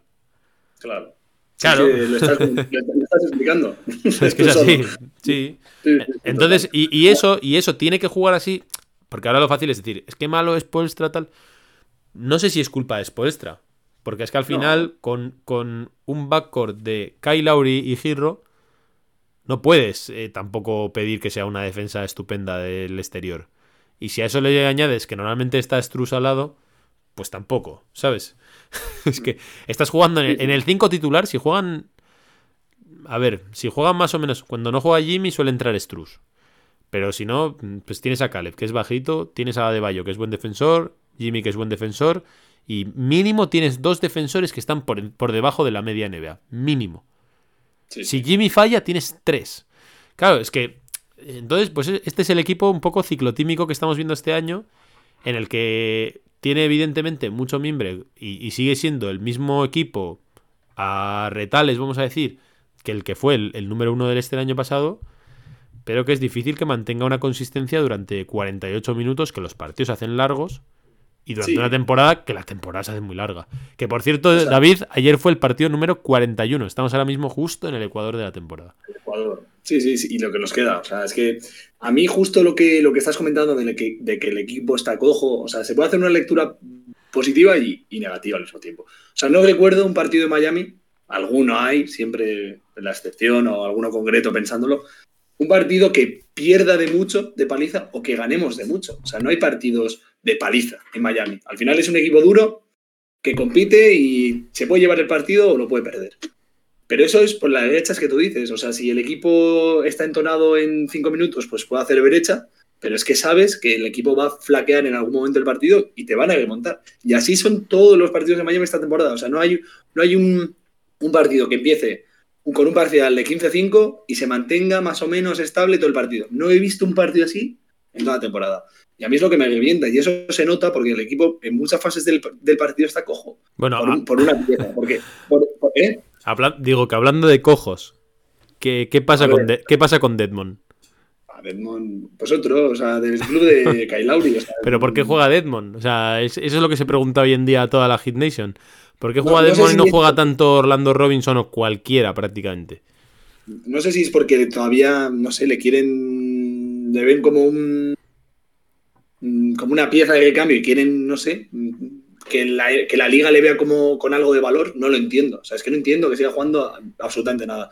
Claro. Claro. lo, estás, explicando. Es que es así. Sí. Entonces, y, eso, y eso tiene que jugar así. Porque ahora lo fácil es decir, es que malo es Polstra tal. No sé si es culpa de Spolstra. Porque es que al final, con, con, un backcourt de Kyle Lowry y Girro, no puedes eh, tampoco pedir que sea una defensa estupenda del exterior. Y si a eso le añades que normalmente está Struz al lado, pues tampoco, ¿sabes? es que estás jugando en el 5 titular, si juegan... A ver, si juegan más o menos... Cuando no juega Jimmy suele entrar Struz. Pero si no, pues tienes a Caleb, que es bajito, tienes a Adebayo, que es buen defensor, Jimmy, que es buen defensor, y mínimo tienes dos defensores que están por, por debajo de la media NBA. Mínimo. Si Jimmy falla, tienes tres. Claro, es que... Entonces, pues este es el equipo un poco ciclotímico que estamos viendo este año, en el que tiene evidentemente mucho mimbre y, sigue siendo el mismo equipo a retales, vamos a decir, que el que fue el, número uno del este el año pasado, pero que es difícil que mantenga una consistencia durante 48 minutos, que los partidos se hacen largos, y durante una temporada que la temporada se hace muy larga. Que por cierto, David, ayer fue el partido número 41, estamos ahora mismo justo en el Ecuador de la temporada. El Ecuador. Sí, sí, sí, y lo que nos queda. O sea, es que a mí justo lo que, lo que estás comentando de que, de que el equipo está cojo, o sea, se puede hacer una lectura positiva y, negativa al mismo tiempo. O sea, no recuerdo un partido de Miami, alguno hay, siempre la excepción o alguno concreto pensándolo, un partido que pierda de mucho de paliza o que ganemos de mucho. O sea, no hay partidos de paliza en Miami. Al final es un equipo duro que compite y se puede llevar el partido o lo puede perder. Pero eso es por las derechas que tú dices. O sea, si el equipo está entonado en cinco minutos, pues puede hacer derecha, pero es que sabes que el equipo va a flaquear en algún momento del partido y te van a remontar. Y así son todos los partidos de Miami esta temporada. O sea, no hay, no hay un, un partido que empiece con un parcial de 15-5 y se mantenga más o menos estable todo el partido. No he visto un partido así en toda la temporada. Y a mí es lo que me revienta. Y eso se nota porque el equipo en muchas fases del, partido está cojo. Bueno, por, una pieza. Porque, ¿eh? digo que hablando de cojos, ¿qué, pasa, con ¿qué pasa con Deadmond? Deadmond, pues otro, o sea, del club de Kyle ¿Pero por qué juega Deadmond? O sea, eso es lo que se pregunta hoy en día a toda la Hit Nation. ¿Por qué juega Deadmond y no juega tanto Orlando Robinson o cualquiera prácticamente? No sé si es porque todavía, no sé, le quieren, le ven como un como una pieza de cambio y quieren, no sé, que la, que la liga le vea como con algo de valor, no lo entiendo. O sea, es que no entiendo que siga jugando absolutamente nada.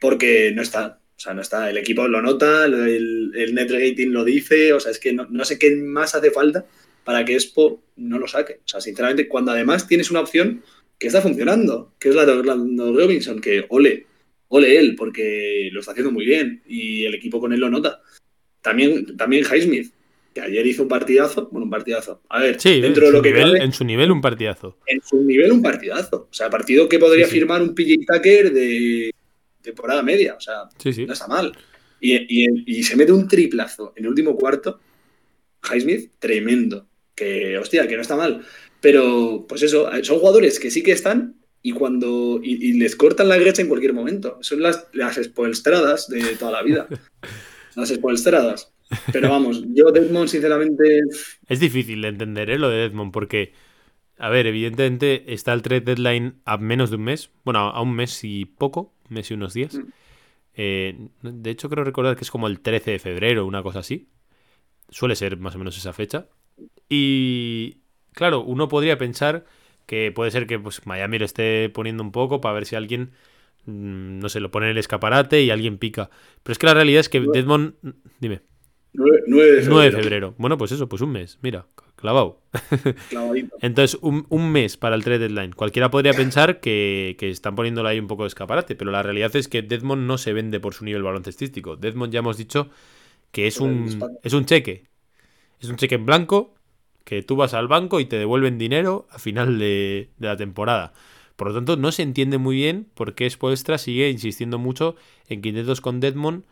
Porque no está. O sea, no está. El equipo lo nota, el, el net rating lo dice. O sea, es que no, no, sé qué más hace falta para que Expo no lo saque. O sea, sinceramente, cuando además tienes una opción que está funcionando, que es la de Orlando Robinson, que ole, ole él, porque lo está haciendo muy bien y el equipo con él lo nota. También, también Highsmith, que ayer hizo un partidazo, bueno, un partidazo. A ver, dentro de lo que nivel, En su nivel, un partidazo. En su nivel, un partidazo. O sea, partido que podría firmar un PJ Tucker de temporada media. O sea, no está mal. Y, se mete un triplazo en el último cuarto. Highsmith, tremendo. Que, hostia, que no está mal. Pero, pues eso, son jugadores que sí que están y cuando y, les cortan la grecha en cualquier momento. Son las, las espolstradas de toda la vida. las espolstradas. Pero vamos, yo Deadmond, sinceramente. Es difícil de entender, ¿eh? Lo de Deadmond, porque. A ver, evidentemente está el trade deadline a menos de un mes. Bueno, a un mes y poco, un mes y unos días. Mm. Eh, de hecho, creo recordar que es como el 13 de febrero, una cosa así. Suele ser más o menos esa fecha. Y. Claro, uno podría pensar que puede ser que pues, Miami lo esté poniendo un poco para ver si alguien mm, no sé, lo pone en el escaparate y alguien pica. Pero es que la realidad es que Deadmond. Dime. 9, de febrero. Bueno, pues eso, pues un mes, mira, clavado. Entonces, un, mes para el trade deadline. Cualquiera podría pensar que, están poniéndolo ahí un poco de escaparate, pero la realidad es que Deadmond no se vende por su nivel baloncestístico. Deadmond ya hemos dicho que es un, es un cheque. Es un cheque en blanco que tú vas al banco y te devuelven dinero a final de, de la temporada. Por lo tanto, no se entiende muy bien por qué Spoelstra sigue insistiendo mucho en quintetos con Deadmond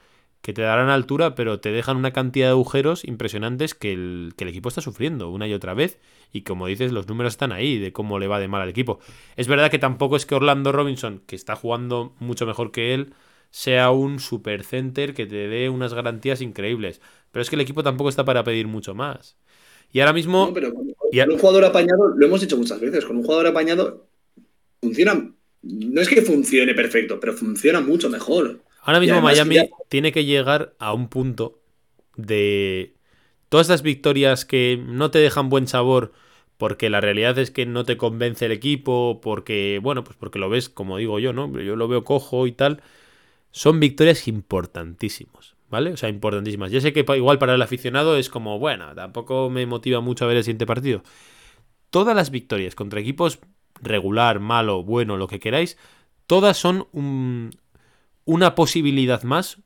que te darán altura, pero te dejan una cantidad de agujeros impresionantes que el, equipo está sufriendo una y otra vez. Y como dices, los números están ahí de cómo le va de mal al equipo. Es verdad que tampoco es que Orlando Robinson, que está jugando mucho mejor que él, sea un super center que te dé unas garantías increíbles. Pero es que el equipo tampoco está para pedir mucho más. Y ahora mismo. pero con, un jugador apañado, lo hemos dicho muchas veces, con un jugador apañado funciona. No es que funcione perfecto, pero funciona mucho mejor. Ahora mismo Miami tiene que llegar a un punto de todas estas victorias que no te dejan buen sabor porque la realidad es que no te convence el equipo, porque, bueno, pues porque lo ves, como digo yo, ¿no? Yo lo veo cojo y tal. Son victorias importantísimas, ¿vale? O sea, importantísimas. Ya sé que igual para el aficionado es como, bueno, tampoco me motiva mucho a ver el siguiente partido. Todas las victorias contra equipos regular, malo, bueno, lo que queráis, todas son un, una posibilidad más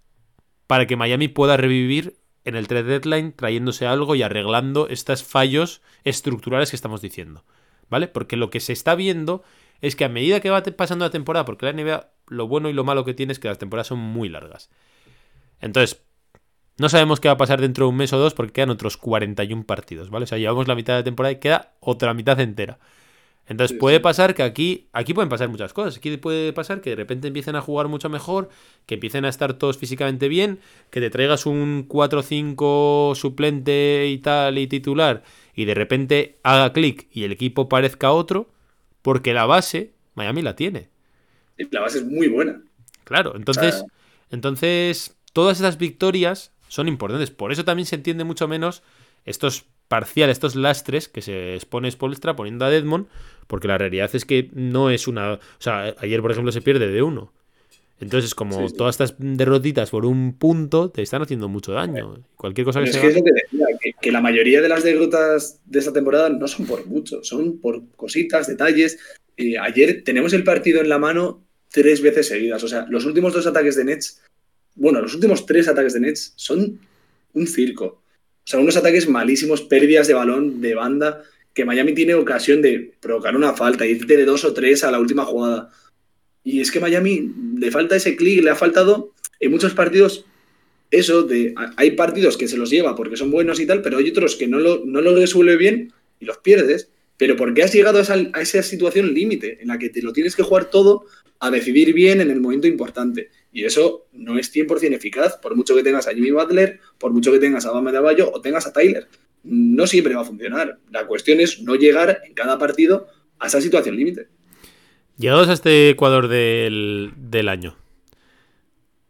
para que Miami pueda revivir en el trade deadline trayéndose algo y arreglando estos fallos estructurales que estamos diciendo. ¿Vale? Porque lo que se está viendo es que a medida que va pasando la temporada, porque la NBA lo bueno y lo malo que tiene es que las temporadas son muy largas. Entonces, no sabemos qué va a pasar dentro de un mes o dos porque quedan otros 41 partidos, ¿vale? O sea, llevamos la mitad de la temporada y queda otra mitad entera. Entonces puede pasar que aquí, aquí pueden pasar muchas cosas. Aquí puede pasar que de repente empiecen a jugar mucho mejor, que empiecen a estar todos físicamente bien, que te traigas un 4-5 suplente y tal y titular y de repente haga clic y el equipo parezca otro, porque la base Miami la tiene. La base es muy buena. Claro, entonces, Entonces, todas estas victorias son importantes. Por eso también se entiende mucho menos estos parciales, estos lastres que se expone Spolstra poniendo a Deadmond, porque la realidad es que no es una... O sea, ayer, por ejemplo, se pierde de uno. Entonces, como todas estas derrotitas por un punto te están haciendo mucho daño. Cualquier cosa que es sea. Que es lo que decía, que, la mayoría de las derrotas de esta temporada no son por mucho, son por cositas, detalles. Eh, ayer tenemos el partido en la mano tres veces seguidas. O sea, los últimos dos ataques de Nets, bueno, los últimos tres ataques de Nets son un circo. Sea, unos ataques malísimos, pérdidas de balón, de banda, que Miami tiene ocasión de provocar una falta, irte de dos o tres a la última jugada. Y es que Miami le falta ese clic, le ha faltado en muchos partidos eso de hay partidos que se los lleva porque son buenos y tal, pero hay otros que no lo, resuelve bien y los pierdes. Pero porque has llegado a esa situación límite en la que te lo tienes que jugar todo a decidir bien en el momento importante. Y eso no es 100% eficaz, por mucho que tengas a Jimmy Butler, por mucho que tengas a Bama de Aballo o tengas a Tyler. No siempre va a funcionar. La cuestión es no llegar en cada partido a esa situación límite. Llegados a este Ecuador del, del año,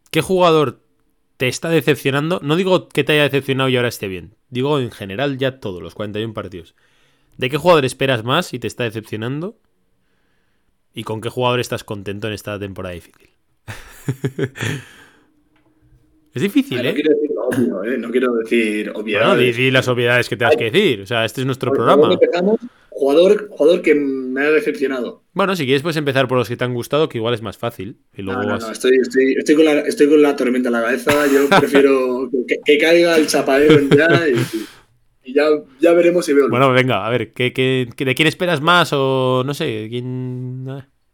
¿qué jugador te está decepcionando? No digo que te haya decepcionado y ahora esté bien. Digo en general ya todos los 41 partidos. ¿De qué jugador esperas más y te está decepcionando? ¿Y con qué jugador estás contento en esta temporada difícil? es difícil, no ¿eh? Quiero decir obvio, ¿eh? No quiero decir obviedades. Bueno, las obviedades que tengas que decir. O sea, este es nuestro programa. Empezamos, jugador, jugador que me ha decepcionado. Bueno, si quieres puedes empezar por los que te han gustado, que igual es más fácil. Y luego no, no, vas... no, estoy, estoy, estoy, con la, estoy con la tormenta en la cabeza. Yo prefiero que, que, caiga el chapadero ya y, y ya, ya, veremos si veo. Bueno, venga, a ver, ¿qué, qué, ¿de quién esperas más? O no sé, quién.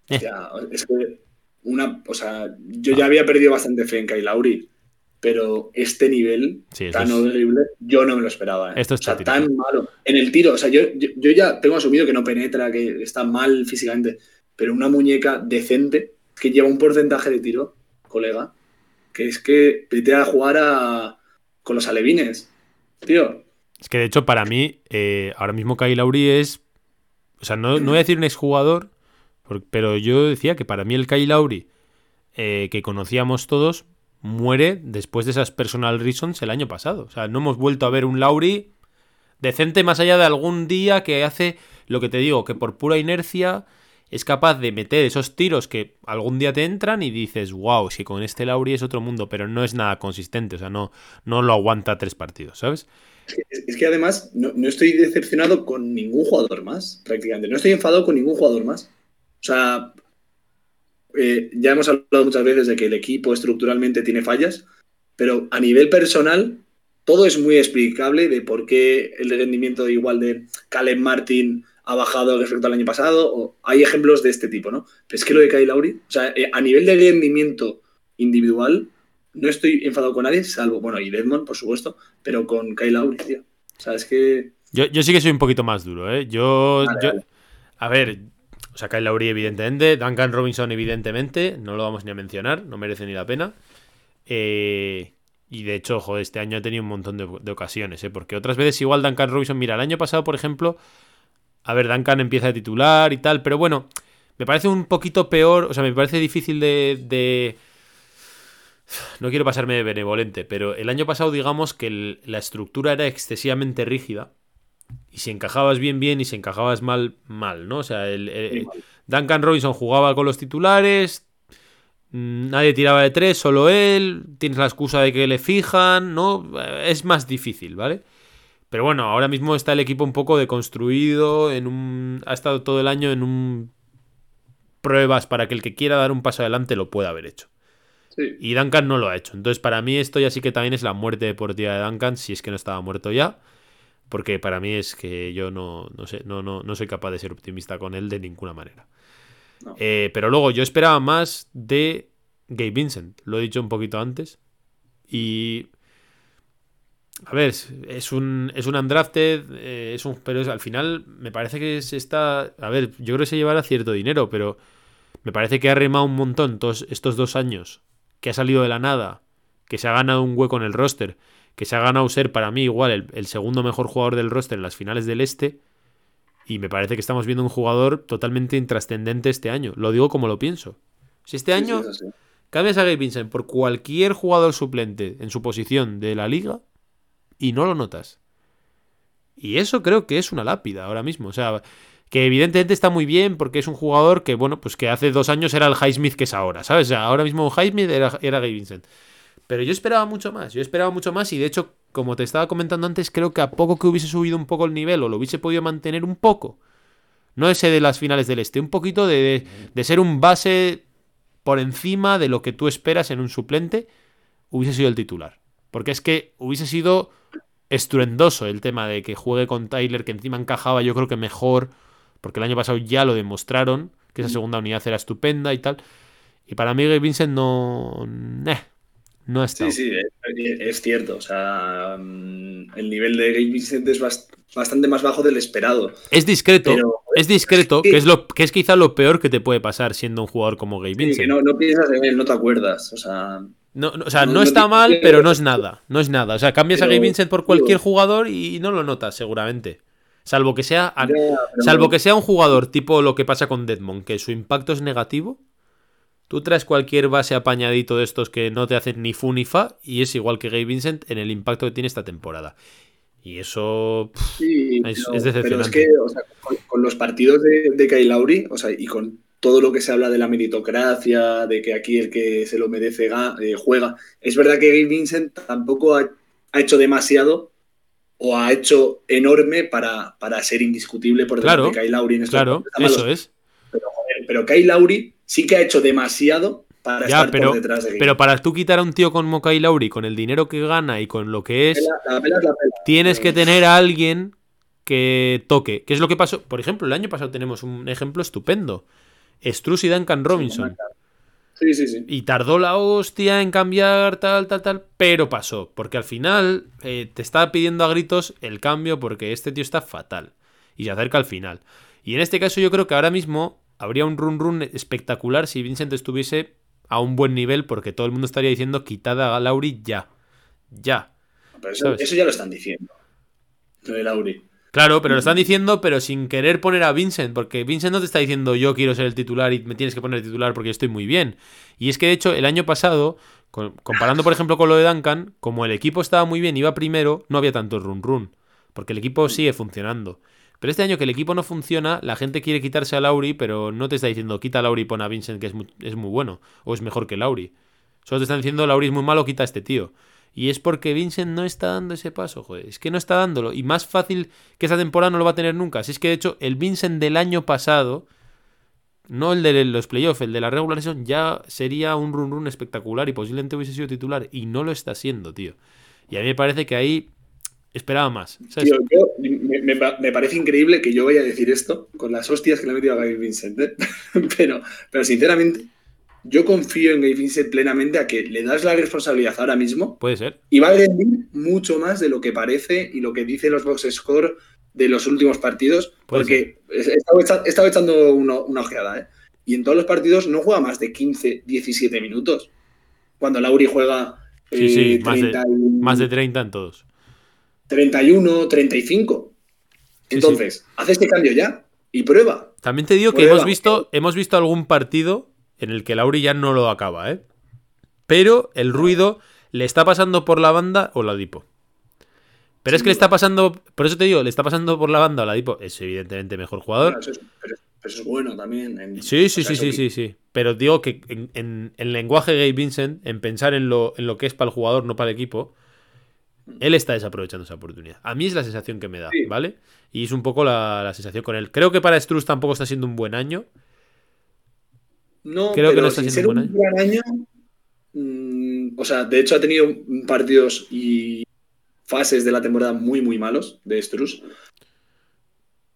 Eh. Ya, es que una. O sea, yo ya había perdido bastante fe en Kai Lauri pero este nivel sí, tan es... horrible, yo no me lo esperaba. ¿eh? Esto o sea, está tan malo. En el tiro, o sea, yo, yo, yo, ya tengo asumido que no penetra, que está mal físicamente, pero una muñeca decente que lleva un porcentaje de tiro, colega, que es que vete a jugar a, con los alevines, tío. Es que de hecho, para mí, eh, ahora mismo Kai Lauri es. O sea, no, no voy a decir un exjugador, pero yo decía que para mí el Kai Lauri eh, que conocíamos todos muere después de esas personal reasons el año pasado. O sea, no hemos vuelto a ver un Lauri decente más allá de algún día que hace lo que te digo, que por pura inercia es capaz de meter esos tiros que algún día te entran y dices, wow, si con este Lauri es otro mundo, pero no es nada consistente, o sea, no, no lo aguanta tres partidos, ¿sabes? Es que además no, no estoy decepcionado con ningún jugador más, prácticamente. No estoy enfadado con ningún jugador más. O sea, eh, ya hemos hablado muchas veces de que el equipo estructuralmente tiene fallas, pero a nivel personal todo es muy explicable de por qué el rendimiento igual de Caleb Martin ha bajado respecto al año pasado, o hay ejemplos de este tipo, ¿no? Pero es que lo de Kyle Lauri, o sea, eh, a nivel de rendimiento individual, no estoy enfadado con nadie, salvo, bueno, y Desmond, por supuesto, pero con Kyle Lauri, tío. O sea, es que... Yo, yo sí que soy un poquito más duro, ¿eh? Yo... Vale, yo vale. A ver, o sea, Kyle Lowry, evidentemente. Duncan Robinson, evidentemente. No lo vamos ni a mencionar. No merece ni la pena. Eh, y de hecho, joder, este año ha tenido un montón de, ocasiones, ¿eh? Porque otras veces igual Duncan Robinson... Mira, el año pasado, por ejemplo... A ver, Duncan empieza a titular y tal. Pero bueno, me parece un poquito peor. O sea, me parece difícil de... de... No quiero pasarme de benevolente, pero el año pasado digamos que la estructura era excesivamente rígida y si encajabas bien, bien, y si encajabas mal, mal, ¿no? O sea, el, el, Sí, Duncan Robinson jugaba con los titulares, mm, nadie tiraba de tres, solo él, tienes la excusa de que le fijan, ¿no? Es más difícil, ¿vale? Pero bueno, ahora mismo está el equipo un poco deconstruido, en un, ha estado todo el año en un pruebas para que el que quiera dar un paso adelante lo pueda haber hecho. Sí. Y Duncan no lo ha hecho. Entonces, para mí esto ya sí que también es la muerte deportiva de Duncan, si es que no estaba muerto ya. Porque para mí es que yo no, no sé, no, no, no soy capaz de ser optimista con él de ninguna manera. No. Eh, pero luego yo esperaba más de Gabe Vincent, lo he dicho un poquito antes. Y. A ver, es un, es un undrafted, eh, es un, pero es, al final me parece que se está. A ver, yo creo que se llevará cierto dinero, pero me parece que ha remado un montón todos estos dos años, que ha salido de la nada, que se ha ganado un hueco en el roster que se ha ganado ser para mí igual el, el, segundo mejor jugador del roster en las finales del Este. Y me parece que estamos viendo un jugador totalmente intrascendente este año. Lo digo como lo pienso. Si este Sí, año, sí, sí, sí. cambias a Gabe Vincent por cualquier jugador suplente en su posición de la liga y no lo notas. Y eso creo que es una lápida ahora mismo. O sea, que evidentemente está muy bien porque es un jugador que, bueno, pues que hace dos años era el Highsmith que es ahora, ¿sabes? O sea, ahora mismo Highsmith era, era Gabe Vincent. Pero yo esperaba mucho más, yo esperaba mucho más y de hecho, como te estaba comentando antes, creo que a poco que hubiese subido un poco el nivel o lo hubiese podido mantener un poco, no ese de las finales del este, un poquito de, de ser un base por encima de lo que tú esperas en un suplente, hubiese sido el titular. Porque es que hubiese sido estruendoso el tema de que juegue con Tyler, que encima encajaba yo creo que mejor, porque el año pasado ya lo demostraron, que esa segunda unidad era estupenda y tal. Y para mí Vincent no... no está. Sí, sí, es, cierto. O sea, mm, el nivel de Gabe Vincent es bastante más bajo del esperado. Es discreto, es discreto, que es lo que es quizá lo peor que te puede pasar siendo un jugador como Gabe Vincent. no, no piensas en él, no te acuerdas. O sea, no, o sea, no, está mal, pero no es nada. No es nada. O sea, cambias a Gabe Vincent por cualquier jugador y no lo notas, seguramente. Salvo que sea. salvo que sea un jugador tipo lo que pasa con Deadmond, que su impacto es negativo. Tú traes cualquier base apañadito de estos que no te hacen ni fu ni fa, y es igual que Gabe Vincent en el impacto que tiene esta temporada. Y eso es, decepcionante. Pero es que, o sea, con, los partidos de, de Kyle Lauri, o sea, y con todo lo que se habla de la meritocracia, de que aquí el que se lo merece eh, juega. Es verdad que Gabe Vincent tampoco ha, hecho demasiado o ha hecho enorme para, para ser indiscutible por delante de Kyle Lauri en Claro, eso es. Pero, pero Kyle Lauri sí que ha hecho demasiado para estar pero, por detrás de Gabe. Pero para tú quitar a un tío como Kyle Lauri, con el dinero que gana y con lo que es, tienes que tener a alguien que toque. ¿Qué es lo que pasó? Por ejemplo, el año pasado tenemos un ejemplo estupendo. Struz y Duncan Robinson. Sí, sí, sí. Y tardó la hostia en cambiar tal, tal, tal, pero pasó. Porque al final eh, te está pidiendo a gritos el cambio porque este tío está fatal. Y se acerca al final. Y en este caso yo creo que ahora mismo habría un run run espectacular si Vincent estuviese a un buen nivel porque todo el mundo estaría diciendo quitada a Lauri ya. Ya. Pero eso, ya lo están diciendo. Lo de Lauri. Claro, pero lo están diciendo, pero sin querer poner a Vincent, porque Vincent no te está diciendo yo quiero ser el titular y me tienes que poner el titular porque estoy muy bien. Y es que de hecho el año pasado, comparando por ejemplo con lo de Duncan, como el equipo estaba muy bien, iba primero, no había tanto run run, porque el equipo sigue funcionando. Pero este año que el equipo no funciona, la gente quiere quitarse a Lauri, pero no te está diciendo quita a Lauri y pon a Vincent que es muy, es muy bueno, o es mejor que Lauri. Solo te están diciendo Lauri es muy malo, quita a este tío. Y es porque Vincent no está dando ese paso, joder. Es que no está dándolo. Y más fácil que esa temporada no lo va a tener nunca. Si es que de hecho el Vincent del año pasado, no el de los playoffs, el de la regular ya sería un run run espectacular y posiblemente hubiese sido titular. Y no lo está siendo, tío. Y a mí me parece que ahí esperaba más. Tío, me, parece increíble que yo vaya a decir esto con las hostias que le ha metido a Gaby Vincent. ¿eh? pero, pero sinceramente, yo confío en Gabe Vincent plenamente a que le das la responsabilidad ahora mismo. Puede ser. Y va a rendir mucho más de lo que parece y lo que dicen los box score de los últimos partidos. porque he estado, echando una, ojeada, ¿eh? Y en todos los partidos no juega más de 15, 17 minutos. Cuando Lauri juega. Sí, sí, eh, más, de, 30 en todos. 31, 35. Entonces, haz este cambio ya y prueba. También te digo que hemos visto, hemos visto algún partido en el que Lauri ya no lo acaba, ¿eh? Pero el ruido le está pasando por la banda o la dipo. Pero es que le está pasando, por eso te digo, le está pasando por la banda o la dipo. Es evidentemente mejor jugador. pero, eso es bueno también. sí, sí, sí, sí, sí, sí. Pero digo que en, el lenguaje Gabe Vincent, en pensar en lo, en lo que es para el jugador, no para el equipo, él está desaprovechando esa oportunidad. A mí es la sensación que me da, ¿vale? Y es un poco la, la, sensación con él. Creo que para Struz tampoco está siendo un buen año. No, Creo que no está siendo un buen año. Mm, o sea, de hecho ha tenido partidos y fases de la temporada muy, muy malos de Struz.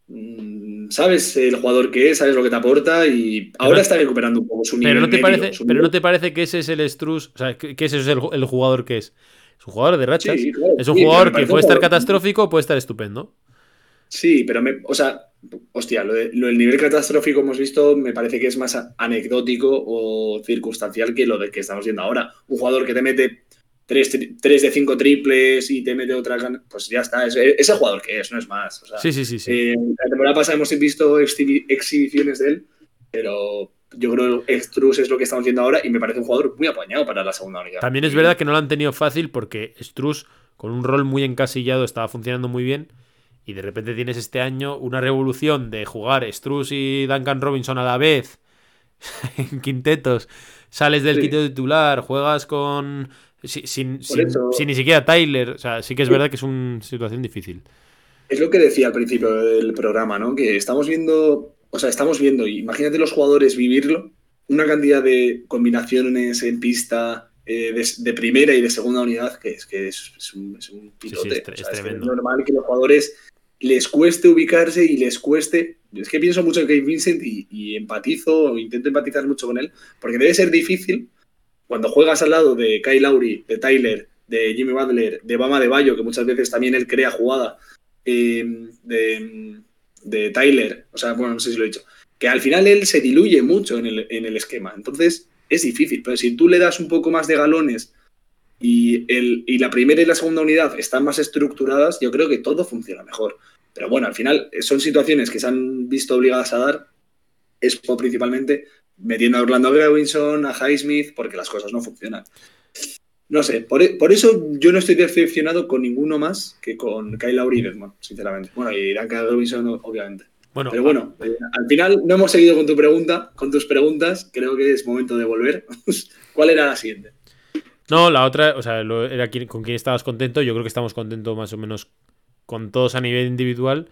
Mm, sabes el jugador que es, sabes lo que te aporta y ahora está recuperando un poco su nivel. Pero no te, parece, pero no te parece que ese es el Struz, o sea, que ese es el, jugador que es. Es un jugador de rachas. es un jugador que puede estar catastrófico o puede estar estupendo. Sí, pero me, o sea, hostia, lo, del nivel catastrófico hemos visto me parece que es más anecdótico o circunstancial que lo de que estamos viendo ahora. Un jugador que te mete 3, de 5 triples y te mete otra, pues ya está, es, el jugador que es, no es más. sí, sí, sí. sí. Eh, la temporada pasada hemos visto exhibiciones de él, pero yo creo que Struz es lo que estamos viendo ahora y me parece un jugador muy apañado para la segunda unidad. También es verdad que no lo han tenido fácil porque Struz, con un rol muy encasillado, estaba funcionando muy bien. Y de repente tienes este año una revolución de jugar Struz y Duncan Robinson a la vez en quintetos. Sales del Sí. quinteto titular, juegas con. si- Sin, sin- sin ni siquiera Tyler. O sea, sí que es verdad que es una situación difícil. Es lo que decía al principio del programa, ¿no? Que estamos viendo, o sea, estamos viendo, imagínate los jugadores vivirlo, una cantidad de combinaciones en pista eh, de, de primera y de segunda unidad que es que es, es un, es un sí, pilote. es tre- O sea, es es que tremendo. normal que los jugadores les cueste ubicarse y les cueste. Es que pienso mucho en Kate Vincent y, y empatizo o intento empatizar mucho con él, porque debe ser difícil cuando juegas al lado de Kyle Lowry, de Tyler, de Jimmy Butler, de Bama de Bayo, que muchas veces también él crea jugada, eh, de, de Tyler, o sea, bueno, no sé si lo he dicho, que al final él se diluye mucho en el, en el esquema. Entonces es difícil, pero si tú le das un poco más de galones y, el, y la primera y la segunda unidad están más estructuradas, yo creo que todo funciona mejor. Pero bueno, al final son situaciones que se han visto obligadas a dar, Expo principalmente, metiendo a Orlando Robinson, a Highsmith, porque las cosas no funcionan. No sé, por, e- por eso yo no estoy decepcionado con ninguno más que con Kyle Lowry y Desmond, sinceramente. Bueno, y Duncan Robinson, obviamente. Bueno, Pero bueno, eh, al final no hemos seguido con tu pregunta, con tus preguntas. Creo que es momento de volver. ¿Cuál era la siguiente? No, la otra, o sea, lo- era quien- con quién estabas contento. Yo creo que estamos contentos más o menos con todos a nivel individual.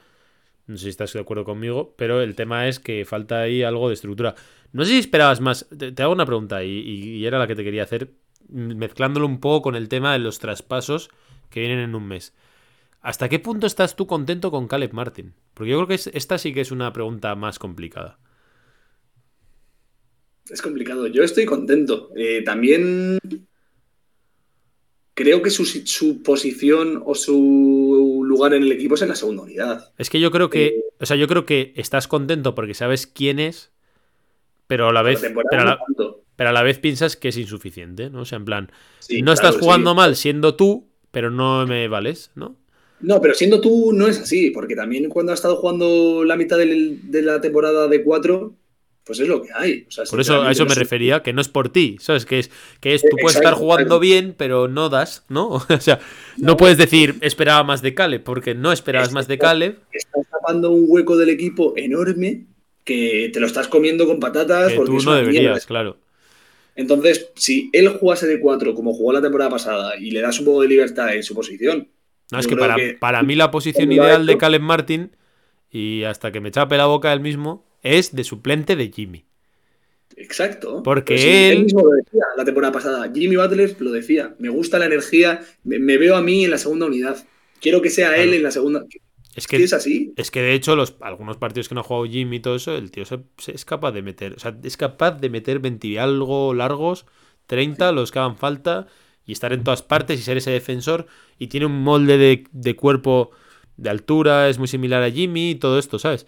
No sé si estás de acuerdo conmigo, pero el tema es que falta ahí algo de estructura. No sé si esperabas más. Te, te hago una pregunta y, y- y era la que te quería hacer, mezclándolo un poco con el tema de los traspasos que vienen en un mes. ¿Hasta qué punto estás tú contento con Caleb Martin? Porque yo creo que es- esta sí que es una pregunta más complicada. Es complicado. Yo estoy contento. Eh, también creo que su, su posición o su lugar en el equipo es en la segunda unidad. Es que yo creo que, Eh, o sea, yo creo que estás contento porque sabes quién es, pero a la vez, pero a la. Pero a la vez piensas que es insuficiente, ¿no? O sea, en plan, Sí, no estás jugando sí. mal siendo tú, pero no me vales, ¿no? No, pero siendo tú no es así, porque también cuando has estado jugando la mitad del- de la temporada de cuatro, pues es lo que hay. O sea, Por eso a eso me no refería, que no es por ti, ¿sabes? Que es que es tú puedes Exacto, estar jugando exacto. bien, pero no das, ¿no? O sea, no, No. puedes decir esperaba más de Caleb, porque no esperabas más de. Caleb, Estás tapando un hueco del equipo enorme que te lo estás comiendo con patatas que porque tú no deberías, mierda. claro. Entonces, si él jugase de 4 como jugó la temporada pasada y le das un poco de libertad en su posición, No, es que para, que- para mí la posición ideal de Caleb Martin, y hasta que me chape la boca él mismo, es de suplente de Jimmy. exacto. Porque Pues sí, él- mismo lo decía la temporada pasada. Jimmy Butler lo decía. Me gusta la energía, me, me veo a mí en la segunda unidad. Quiero que sea él en la segunda. Es ¿Qué que, es así? es que de hecho, los, algunos partidos que no ha jugado Jimmy y todo eso, el tío se, se- es capaz de meter. O sea, es capaz de meter 20 y algo largos, 30, los que hagan falta, y estar en todas partes y ser ese defensor. Y tiene un molde de, de cuerpo de altura, es muy similar a Jimmy y todo esto, ¿sabes?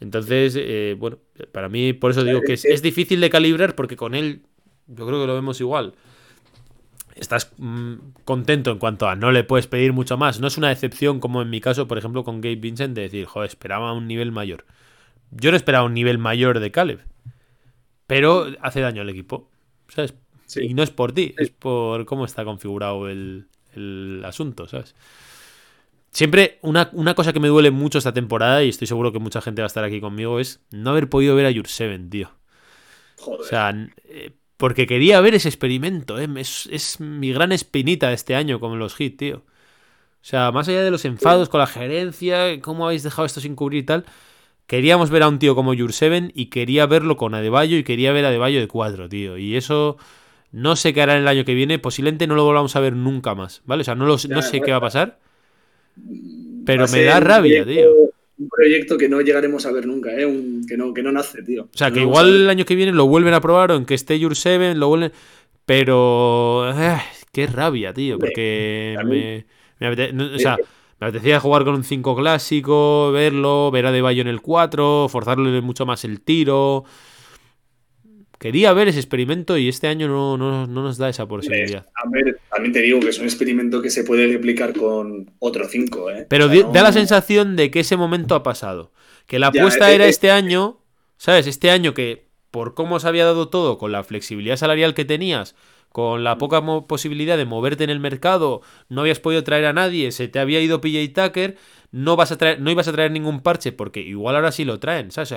Entonces, eh, bueno, para mí, por eso digo que es, es difícil de calibrar porque con él yo creo que lo vemos igual. Estás mm, contento en cuanto a no le puedes pedir mucho más. No es una decepción como en mi caso, por ejemplo, con Gabe Vincent, de decir, joder, esperaba un nivel mayor. Yo no esperaba un nivel mayor de Caleb, pero hace daño al equipo. ¿Sabes? Sí. Y no es por ti, es por cómo está configurado el, el asunto, ¿sabes? Siempre una, una cosa que me duele mucho esta temporada, y estoy seguro que mucha gente va a estar aquí conmigo, es no haber podido ver a Jurseven, tío. Joder. O sea, eh, porque quería ver ese experimento, ¿eh? Es, es mi gran espinita de este año con los hits, tío. O sea, más allá de los enfados con la gerencia, cómo habéis dejado esto sin cubrir y tal, queríamos ver a un tío como Jurseven y quería verlo con Adebayo y quería ver a Adebayo de cuatro, tío. Y eso no sé qué hará en el año que viene, posiblemente no lo volvamos a ver nunca más, ¿vale? O sea, no, lo- no sé qué va a pasar, pero Va a me da rabia, tío. Un proyecto que no llegaremos a ver nunca, ¿eh? Un- que, no, que no nace, tío. O sea, que igual el año que viene lo vuelven a probar o en que esté Your 7, lo vuelven. Pero. eh, qué rabia, tío. Porque me, me apete- no, o sea, me apetecía jugar con un 5 clásico, verlo, ver a De Bayo en el 4, forzarle mucho más el tiro. Quería ver ese experimento y este año no, no- no nos da esa posibilidad. A ver, también te digo que es un experimento que se puede replicar con otro 5, ¿eh? Pero O sea, di- no- da la sensación de que ese momento ha pasado. Que la apuesta eh, era eh, este año, ¿sabes? Este año que por cómo se había dado todo, con la flexibilidad salarial que tenías, con la poca posibilidad de moverte en el mercado, no habías podido traer a nadie, se te había ido PJ Tucker, no, vas a traer, no ibas a traer ningún parche, porque igual ahora sí lo traen, ¿sabes?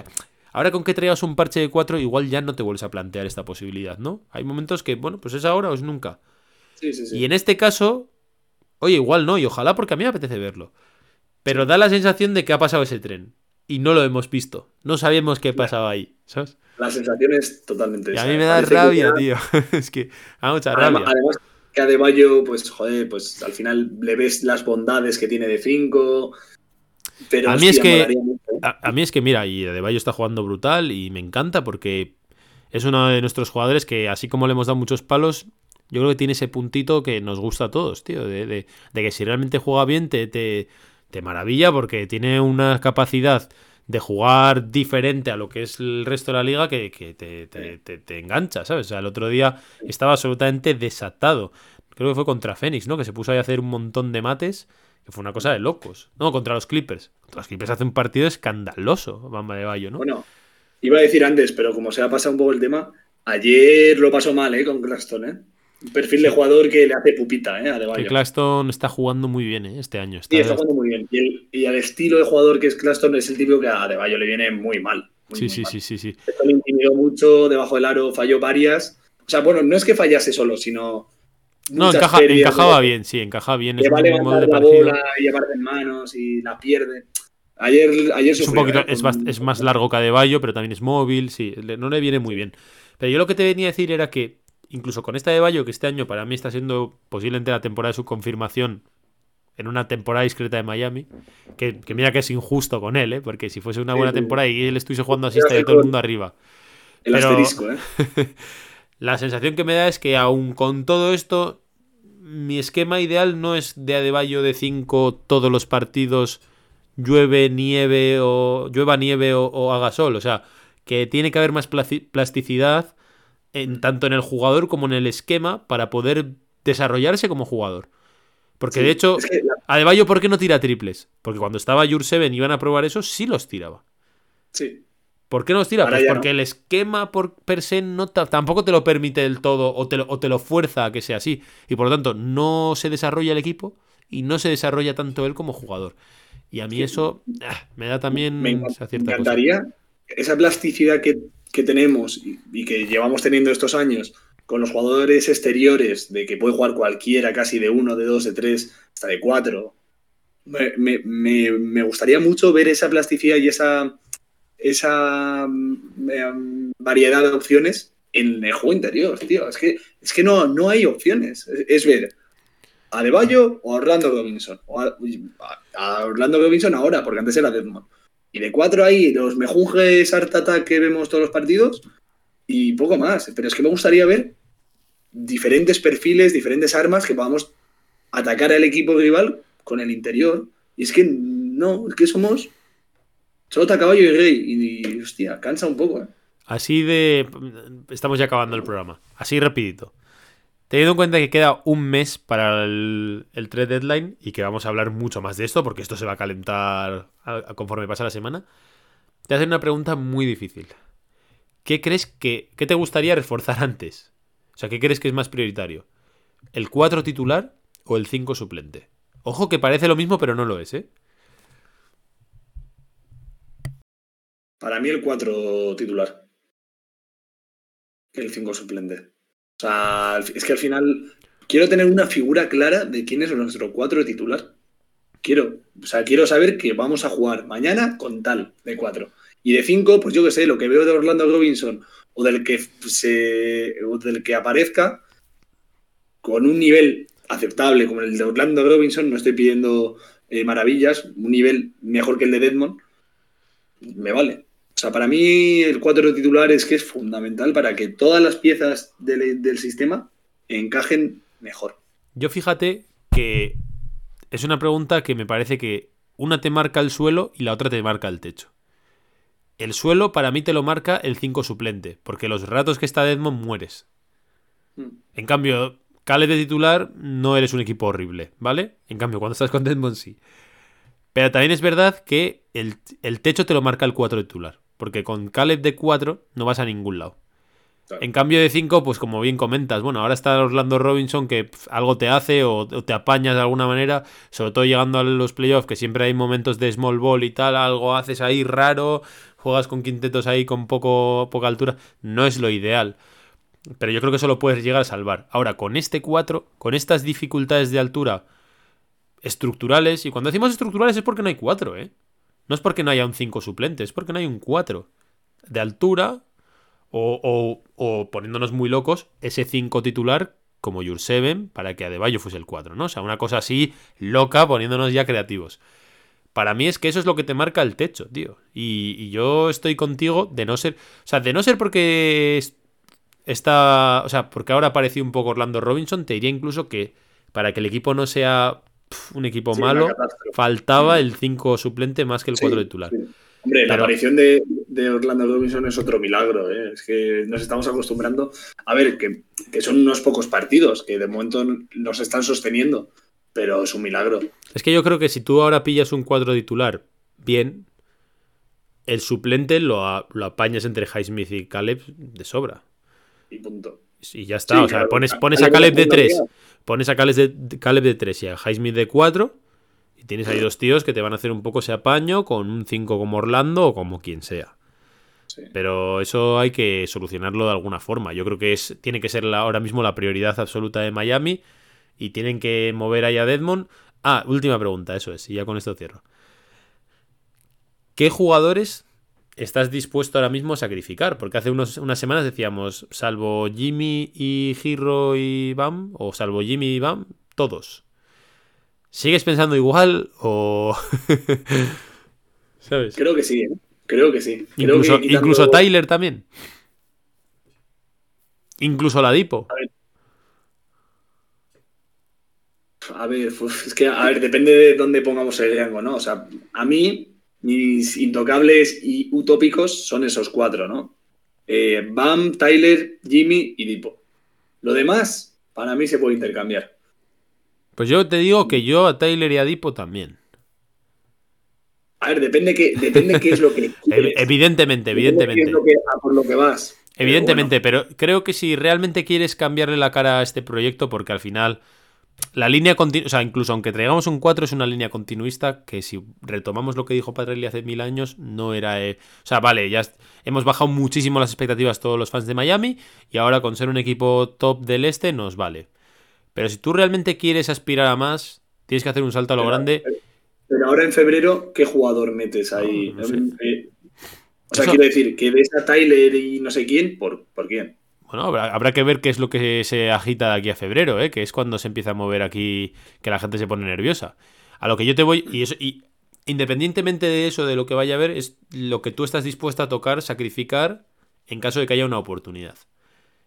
Ahora con que traigas un parche de 4, igual ya no te vuelves a plantear esta posibilidad, ¿no? Hay momentos que, bueno, pues es ahora o es nunca. Sí, sí, sí. Y en este caso, oye, igual no, y ojalá porque a mí me apetece verlo. Pero da la sensación de que ha pasado ese tren. Y no lo hemos visto. No sabemos qué pasaba ahí, ¿sabes? La sensación es totalmente y a mí me da rabia, tío. es que da mucha rabia. Además, que a De Bayo, pues, joder, pues al final le ves las bondades que tiene de 5. Pero a mí es que. ¿eh? A, mí es que, mira, y De Bayo está jugando brutal y me encanta porque es uno de nuestros jugadores que, así como le hemos dado muchos palos, yo creo que tiene ese puntito que nos gusta a todos, tío. De, de, de que si realmente juega bien, te, te, te maravilla porque tiene una capacidad de jugar diferente a lo que es el resto de la liga que, te, engancha, ¿sabes? O sea, el otro día estaba absolutamente desatado. Creo que fue contra Fénix, ¿no? Que se puso ahí a hacer un montón de mates, que fue una cosa de locos. No, contra los Clippers. Contra los Clippers hace un partido escandaloso, Bamba de Bayo, ¿no? Bueno, iba a decir antes, pero como se ha pasado un poco el tema, ayer lo pasó mal, ¿eh? Con Claston, ¿eh? Un perfil de jugador que le hace pupita, ¿eh? A Que Claston está jugando muy bien, ¿eh? Este año. Está... Sí, está jugando muy bien. Y, el, y estilo de jugador que es Claston es el típico que a Adebayo le viene muy mal. sí, sí, sí, sí, sí. Esto le intimidó mucho, debajo del aro falló varias. O sea, bueno, no es que fallase solo, sino. No, encajaba bien, sí, encajaba bien. Es va a levantar la bola y llevarla en manos y la pierde. Ayer, ayer es, un poquito, ¿eh? es, más, es, más, largo que Adebayo, pero también es móvil, sí, no le viene muy bien. Pero yo lo que te venía a decir era que incluso con esta de Bayo, que este año para mí está siendo posiblemente la temporada de su confirmación en una temporada discreta de Miami, que, mira que es injusto con él, ¿eh? porque si fuese una buena temporada y él estuviese jugando así, estaría todo el mundo arriba. El asterisco, ¿eh? la sensación que me da es que aún con todo esto, mi esquema ideal no es de Adebayo de 5 todos los partidos, llueve, nieve o llueva, nieve o, o haga sol. O sea, que tiene que haber más plasticidad en, tanto en el jugador como en el esquema para poder desarrollarse como jugador. Porque de hecho, Adebayo, ¿por qué no tira triples? Porque cuando estaba Jurseven iban a probar eso, sí los tiraba. Sí. ¿Por qué no los tira? pues porque el esquema por per se no tampoco te lo permite del todo o te lo, o te lo fuerza a que sea así. Y por lo tanto, no se desarrolla el equipo y no se desarrolla tanto él como jugador. Y a mí eso ah, me da también me, encantaría esa plasticidad que que tenemos y, que llevamos teniendo estos años con los jugadores exteriores, de que puede jugar cualquiera, casi de uno, de dos, de tres, hasta de cuatro, me, gustaría mucho ver esa plasticidad y esa, esa mm, variedad de opciones en el juego interior, tío. Es que, es que no, no hay opciones. Es, ver a De Bayo o a Orlando Robinson. O a, Orlando Robinson ahora, porque antes era Deadmond. Y de cuatro ahí, los mejunjes Artata que vemos todos los partidos y poco más. Pero es que me gustaría ver diferentes perfiles, diferentes armas que podamos atacar al equipo rival con el interior. Y es que no, es que somos sota, caballo y rey. Y, hostia, cansa un poco. ¿eh? Así de... Estamos ya acabando el programa. Así rapidito. Teniendo en cuenta que queda un mes para el, el deadline y que vamos a hablar mucho más de esto, porque esto se va a calentar conforme pasa la semana, te hacer una pregunta muy difícil. ¿Qué crees que qué te gustaría reforzar antes? O sea, ¿qué crees que es más prioritario? ¿El 4 titular o el 5 suplente? Ojo que parece lo mismo, pero no lo es, ¿eh? Para mí el 4 titular. El 5 suplente. O sea, es que al final quiero tener una figura clara de quién es nuestro cuatro titular. Quiero, o sea, quiero saber que vamos a jugar mañana con tal de cuatro. Y de cinco, pues yo qué sé, lo que veo de Orlando Robinson o del que se del que aparezca con un nivel aceptable como el de Orlando Robinson, no estoy pidiendo eh, maravillas, un nivel mejor que el de Deadmond, me vale. O sea, para mí el cuatro titular es que es fundamental para que todas las piezas del, sistema encajen mejor. Yo fíjate que es una pregunta que me parece que una te marca el suelo y la otra te marca el techo. El suelo para mí te lo marca el 5 suplente, porque los ratos que está Edmond mueres. Hmm. En cambio, Cale de titular no eres un equipo horrible, ¿vale? En cambio, cuando estás con Edmond sí. Pero también es verdad que el, el techo te lo marca el 4 titular. Porque con Caleb de 4 no vas a ningún lado. En cambio de 5, pues como bien comentas, bueno, ahora está Orlando Robinson que algo te hace o, te apañas de alguna manera, sobre todo llegando a los playoffs, que siempre hay momentos de small ball y tal, algo haces ahí raro, juegas con quintetos ahí con poco, poca altura, no es lo ideal. Pero yo creo que eso lo puedes llegar a salvar. Ahora, con este 4, con estas dificultades de altura estructurales, y cuando decimos estructurales es porque no hay 4, ¿eh? No es porque no haya un 5 suplente, es porque no hay un 4. De altura, o, o, poniéndonos muy locos, ese 5 titular como 7 para que Adebayo fuese el 4, ¿no? O sea, una cosa así loca poniéndonos ya creativos. Para mí es que eso es lo que te marca el techo, tío. Y, yo estoy contigo de no ser. O sea, de no ser porque está. O sea, porque ahora apareció un poco Orlando Robinson, te diría incluso que para que el equipo no sea un equipo malo, faltaba el 5 suplente más que el 4 titular. Hombre, la aparición de, Orlando Robinson es otro milagro. ¿eh? Es que nos estamos acostumbrando a ver que, son unos pocos partidos que de momento nos están sosteniendo, pero es un milagro. Es que yo creo que si tú ahora pillas un cuadro titular bien, el suplente lo, apañas entre Highsmith y Caleb de sobra. Y punto. Y ya está. o sea, pones, pones a Caleb de 3. Pones a Caleb de, Caleb de 3 y a Highsmith de 4 y tienes ahí dos tíos que te van a hacer un poco ese apaño con un 5 como Orlando o como quien sea. Pero eso hay que solucionarlo de alguna forma. Yo creo que es, tiene que ser ahora mismo la prioridad absoluta de Miami y tienen que mover ahí a Deadmond. Ah, última pregunta, eso es, y ya con esto cierro. ¿Qué jugadores estás dispuesto ahora mismo a sacrificar? Porque hace unas semanas decíamos, salvo Jimmy y Hiro y Bam, o salvo Jimmy y Bam, todos. ¿Sigues pensando igual o.? ¿Sabes? Creo que sí, ¿eh? Creo que sí. incluso, Tyler también. Incluso la Dipo. A ver. es que, a ver, depende de dónde pongamos el rango, ¿no? O sea, a mí, mis intocables y utópicos son esos cuatro, ¿no? Eh, Bam, Tyler, Jimmy y Dipo. Lo demás, para mí se puede intercambiar. Pues yo te digo que yo a Tyler y a Dipo también. A ver, depende qué, depende qué es lo que Evidentemente, evidentemente. por lo que vas. Evidentemente, pero, creo que si realmente quieres cambiarle la cara a este proyecto, porque al final la línea continua, o sea, incluso aunque traigamos un 4 es una línea continuista que si retomamos lo que dijo Patrelli hace mil años, no era... Eh, o sea, vale, ya hemos bajado muchísimo las expectativas todos los fans de Miami y ahora con ser un equipo top del este nos vale. Pero si tú realmente quieres aspirar a más, tienes que hacer un salto a lo grande. Pero ahora en febrero, ¿qué jugador metes ahí? Eh, o sea, quiero decir, que ves a Tyler y no sé quién, ¿por, por quién? Bueno, habrá, que ver qué es lo que se agita de aquí a febrero, ¿eh? que es cuando se empieza a mover aquí, que la gente se pone nerviosa. A lo que yo te voy, y, eso, y independientemente de eso, de lo que vaya a ver, es lo que tú estás dispuesta a tocar, sacrificar, en caso de que haya una oportunidad.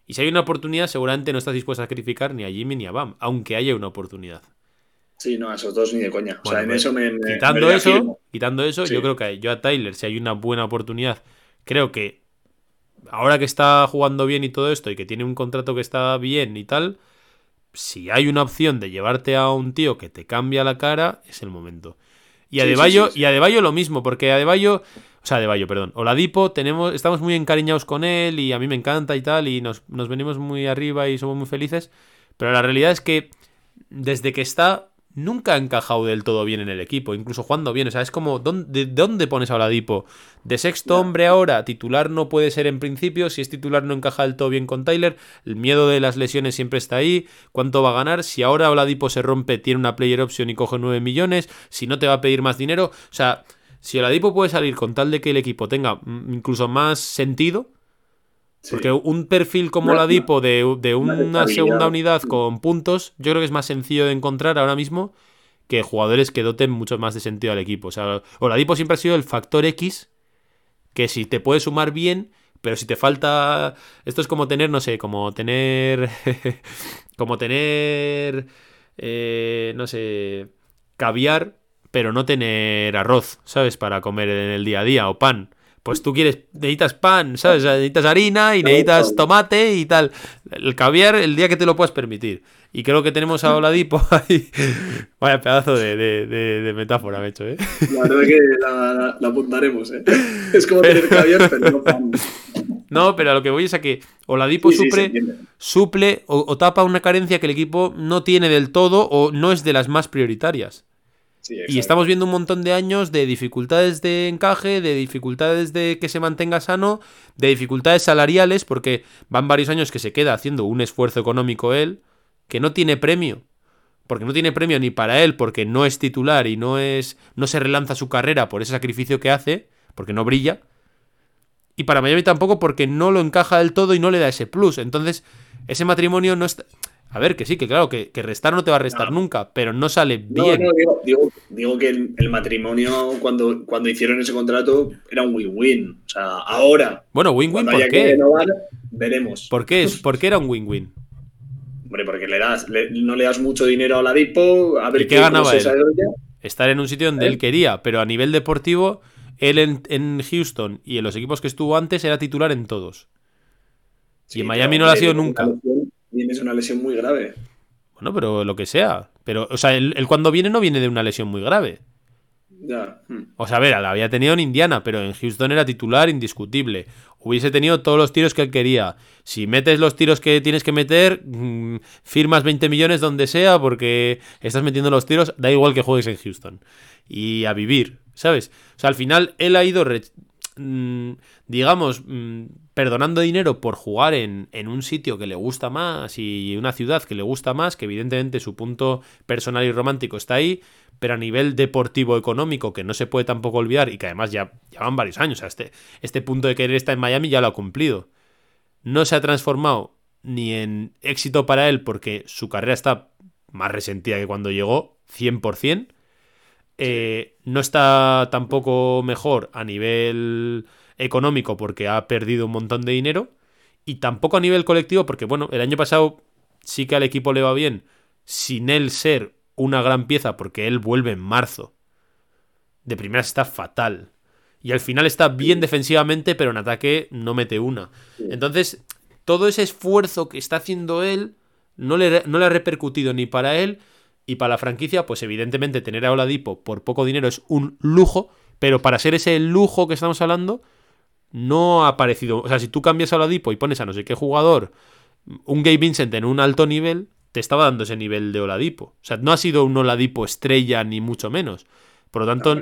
Y si hay una oportunidad, seguramente no estás dispuesto a sacrificar ni a Jimmy ni a Bam, aunque haya una oportunidad. Sí, no, a esos dos ni de coña. o sea, en pues, eso me. Quitando eso, quitando eso, yo creo que yo a Tyler, si hay una buena oportunidad, creo que ahora que está jugando bien y todo esto, y que tiene un contrato que está bien y tal, si hay una opción de llevarte a un tío que te cambia la cara, es el momento. Y a Deballo, y a Deballo lo mismo, porque a Deballo o sea, de Bayo, perdón. Oladipo, tenemos, estamos muy encariñados con él y a mí me encanta y tal, y nos, nos venimos muy arriba y somos muy felices. Pero la realidad es que desde que está, nunca ha encajado del todo bien en el equipo, incluso jugando bien. O sea, es como, ¿dónde, ¿de dónde pones a Oladipo? De sexto hombre ahora, titular no puede ser en principio. Si es titular, no encaja del todo bien con Tyler. El miedo de las lesiones siempre está ahí. ¿Cuánto va a ganar? Si ahora Oladipo se rompe, tiene una player option y coge 9 millones. Si no te va a pedir más dinero. O sea si Oladipo puede salir con tal de que el equipo tenga incluso más sentido, porque un perfil como Oladipo de, de una segunda unidad con puntos, yo creo que es más sencillo de encontrar ahora mismo que jugadores que doten mucho más de sentido al equipo. O sea, Oladipo siempre ha sido el factor X que si te puede sumar bien, pero si te falta. Esto es como tener, no sé, como tener. como tener. Eh, no sé. Caviar pero no tener arroz, ¿sabes? Para comer en el día a día o pan. Pues tú quieres, necesitas pan, ¿sabes? O sea, necesitas harina y necesitas tomate y tal. El caviar el día que te lo puedas permitir. Y creo que tenemos a Oladipo ahí. Vaya pedazo de, de, de, metáfora me he hecho, ¿eh? La verdad que la, la, apuntaremos, ¿eh? Es como tener caviar, pero no pan. No, pero a lo que voy es a que Oladipo suple, suple o, tapa una carencia que el equipo no tiene del todo o no es de las más prioritarias y estamos viendo un montón de años de dificultades de encaje, de dificultades de que se mantenga sano, de dificultades salariales, porque van varios años que se queda haciendo un esfuerzo económico él, que no tiene premio. Porque no tiene premio ni para él, porque no es titular y no es. no se relanza su carrera por ese sacrificio que hace, porque no brilla. Y para Miami tampoco porque no lo encaja del todo y no le da ese plus. Entonces, ese matrimonio no está. A ver, que sí, que claro, que, restar no te va a restar nunca, pero no sale bien. No, digo, digo, que el, matrimonio, cuando, cuando hicieron ese contrato, era un win-win. O sea, ahora. Bueno, win-win, ¿por qué? veremos. ¿Por qué, es, ¿Por qué era un win-win? Hombre, porque le das, no le das mucho dinero a la Dipo, a ver ¿Y qué ganaba él? Estar en un sitio donde él ¿Eh? quería, pero a nivel deportivo, él en, Houston y en los equipos que estuvo antes era titular en todos. y en Miami no lo ha sido nunca. Tienes una lesión muy grave. Bueno, pero lo que sea. Pero, o sea, él, cuando viene no viene de una lesión muy grave. Ya. Hmm. O sea, a ver, la había tenido en Indiana, pero en Houston era titular indiscutible. Hubiese tenido todos los tiros que él quería. Si metes los tiros que tienes que meter, mm, firmas 20 millones donde sea porque estás metiendo los tiros, da igual que juegues en Houston. Y a vivir, ¿sabes? O sea, al final él ha ido Mm, digamos, mm, perdonando dinero por jugar en, un sitio que le gusta más y una ciudad que le gusta más, que evidentemente su punto personal y romántico está ahí, pero a nivel deportivo económico, que no se puede tampoco olvidar y que además ya llevan varios años, este, este punto de querer estar en Miami ya lo ha cumplido. No se ha transformado ni en éxito para él porque su carrera está más resentida que cuando llegó, 100%, eh, no está tampoco mejor a nivel económico porque ha perdido un montón de dinero. Y tampoco a nivel colectivo porque, bueno, el año pasado sí que al equipo le va bien sin él ser una gran pieza porque él vuelve en marzo. De primeras está fatal. Y al final está bien defensivamente, pero en ataque no mete una. Entonces, todo ese esfuerzo que está haciendo él no le, no le ha repercutido ni para él y para la franquicia, pues evidentemente tener a Oladipo por poco dinero es un lujo, pero para ser ese lujo que estamos hablando, no ha aparecido. O sea, si tú cambias a Oladipo y pones a no sé qué jugador, un Gabe Vincent en un alto nivel, te estaba dando ese nivel de Oladipo. O sea, no ha sido un Oladipo estrella, ni mucho menos. Por lo tanto,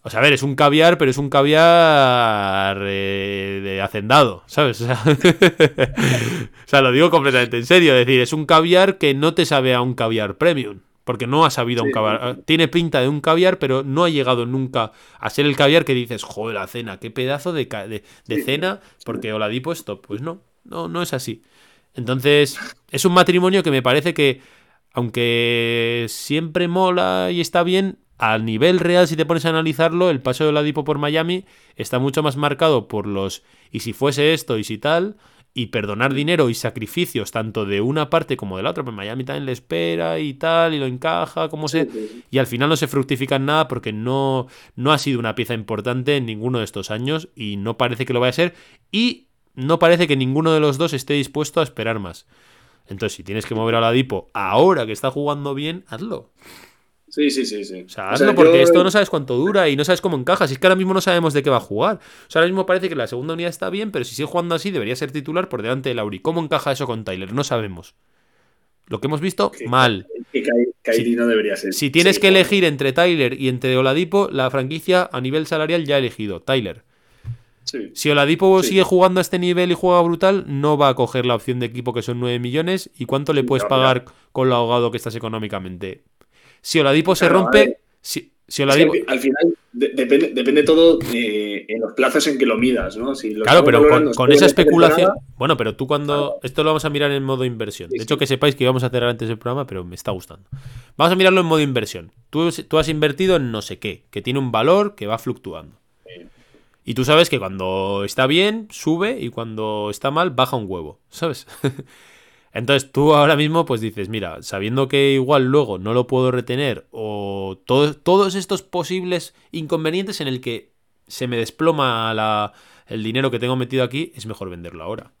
o sea, a ver, es un caviar, pero es un caviar eh, de hacendado, ¿sabes? O sea, lo digo completamente en serio. Es decir, es un caviar que no te sabe a un caviar premium. Porque no ha sabido un caviar. Tiene pinta de un caviar, pero no ha llegado nunca a ser el caviar que dices, joder, la cena, qué pedazo de, de, cena, porque Oladipo esto. Pues no, no, no es así. Entonces, es un matrimonio que me parece que, aunque siempre mola y está bien, a nivel real, si te pones a analizarlo, el paso de Oladipo por Miami está mucho más marcado por los y si fuese esto y si tal, y perdonar dinero y sacrificios tanto de una parte como de la otra. Pues Miami también le espera y tal, y lo encaja, como se. Y al final no se fructifica en nada porque no, no ha sido una pieza importante en ninguno de estos años y no parece que lo vaya a ser. Y no parece que ninguno de los dos esté dispuesto a esperar más. Entonces, si tienes que mover a Oladipo ahora que está jugando bien, hazlo. Sí, sí, sí, sí. O sea, hazlo porque esto no sabes cuánto dura y no sabes cómo encaja. Si es que ahora mismo no sabemos de qué va a jugar. O sea, ahora mismo parece que la segunda unidad está bien, pero si sigue jugando así, debería ser titular por delante de Lauri. ¿Cómo encaja eso con Tyler? No sabemos. Lo que hemos visto, mal. si, no debería ser. Si tienes que elegir entre Tyler y entre Oladipo, la franquicia a nivel salarial ya ha elegido. Tyler. Si Oladipo sigue jugando a este nivel y juega brutal, no va a coger la opción de equipo que son 9 millones. ¿Y cuánto le puedes pagar con lo ahogado que estás económicamente? Si Oladipo se rompe. Si, Oladipo... al final depende, depende todo en los plazos en que lo midas, ¿no? claro, pero con, esa especulación. Bueno, pero tú cuando. Esto lo vamos a mirar en modo inversión. de hecho, que sepáis que íbamos a hacer antes el programa, pero me está gustando. Vamos a mirarlo en modo inversión. Tú, tú has invertido en no sé qué, que tiene un valor que va fluctuando. Y tú sabes que cuando está bien, sube y cuando está mal, baja un huevo, ¿sabes? Entonces tú ahora mismo pues dices, mira, sabiendo que igual luego no lo puedo retener o todos estos posibles inconvenientes en el que se me desploma la, el dinero que tengo metido aquí, es mejor venderlo ahora.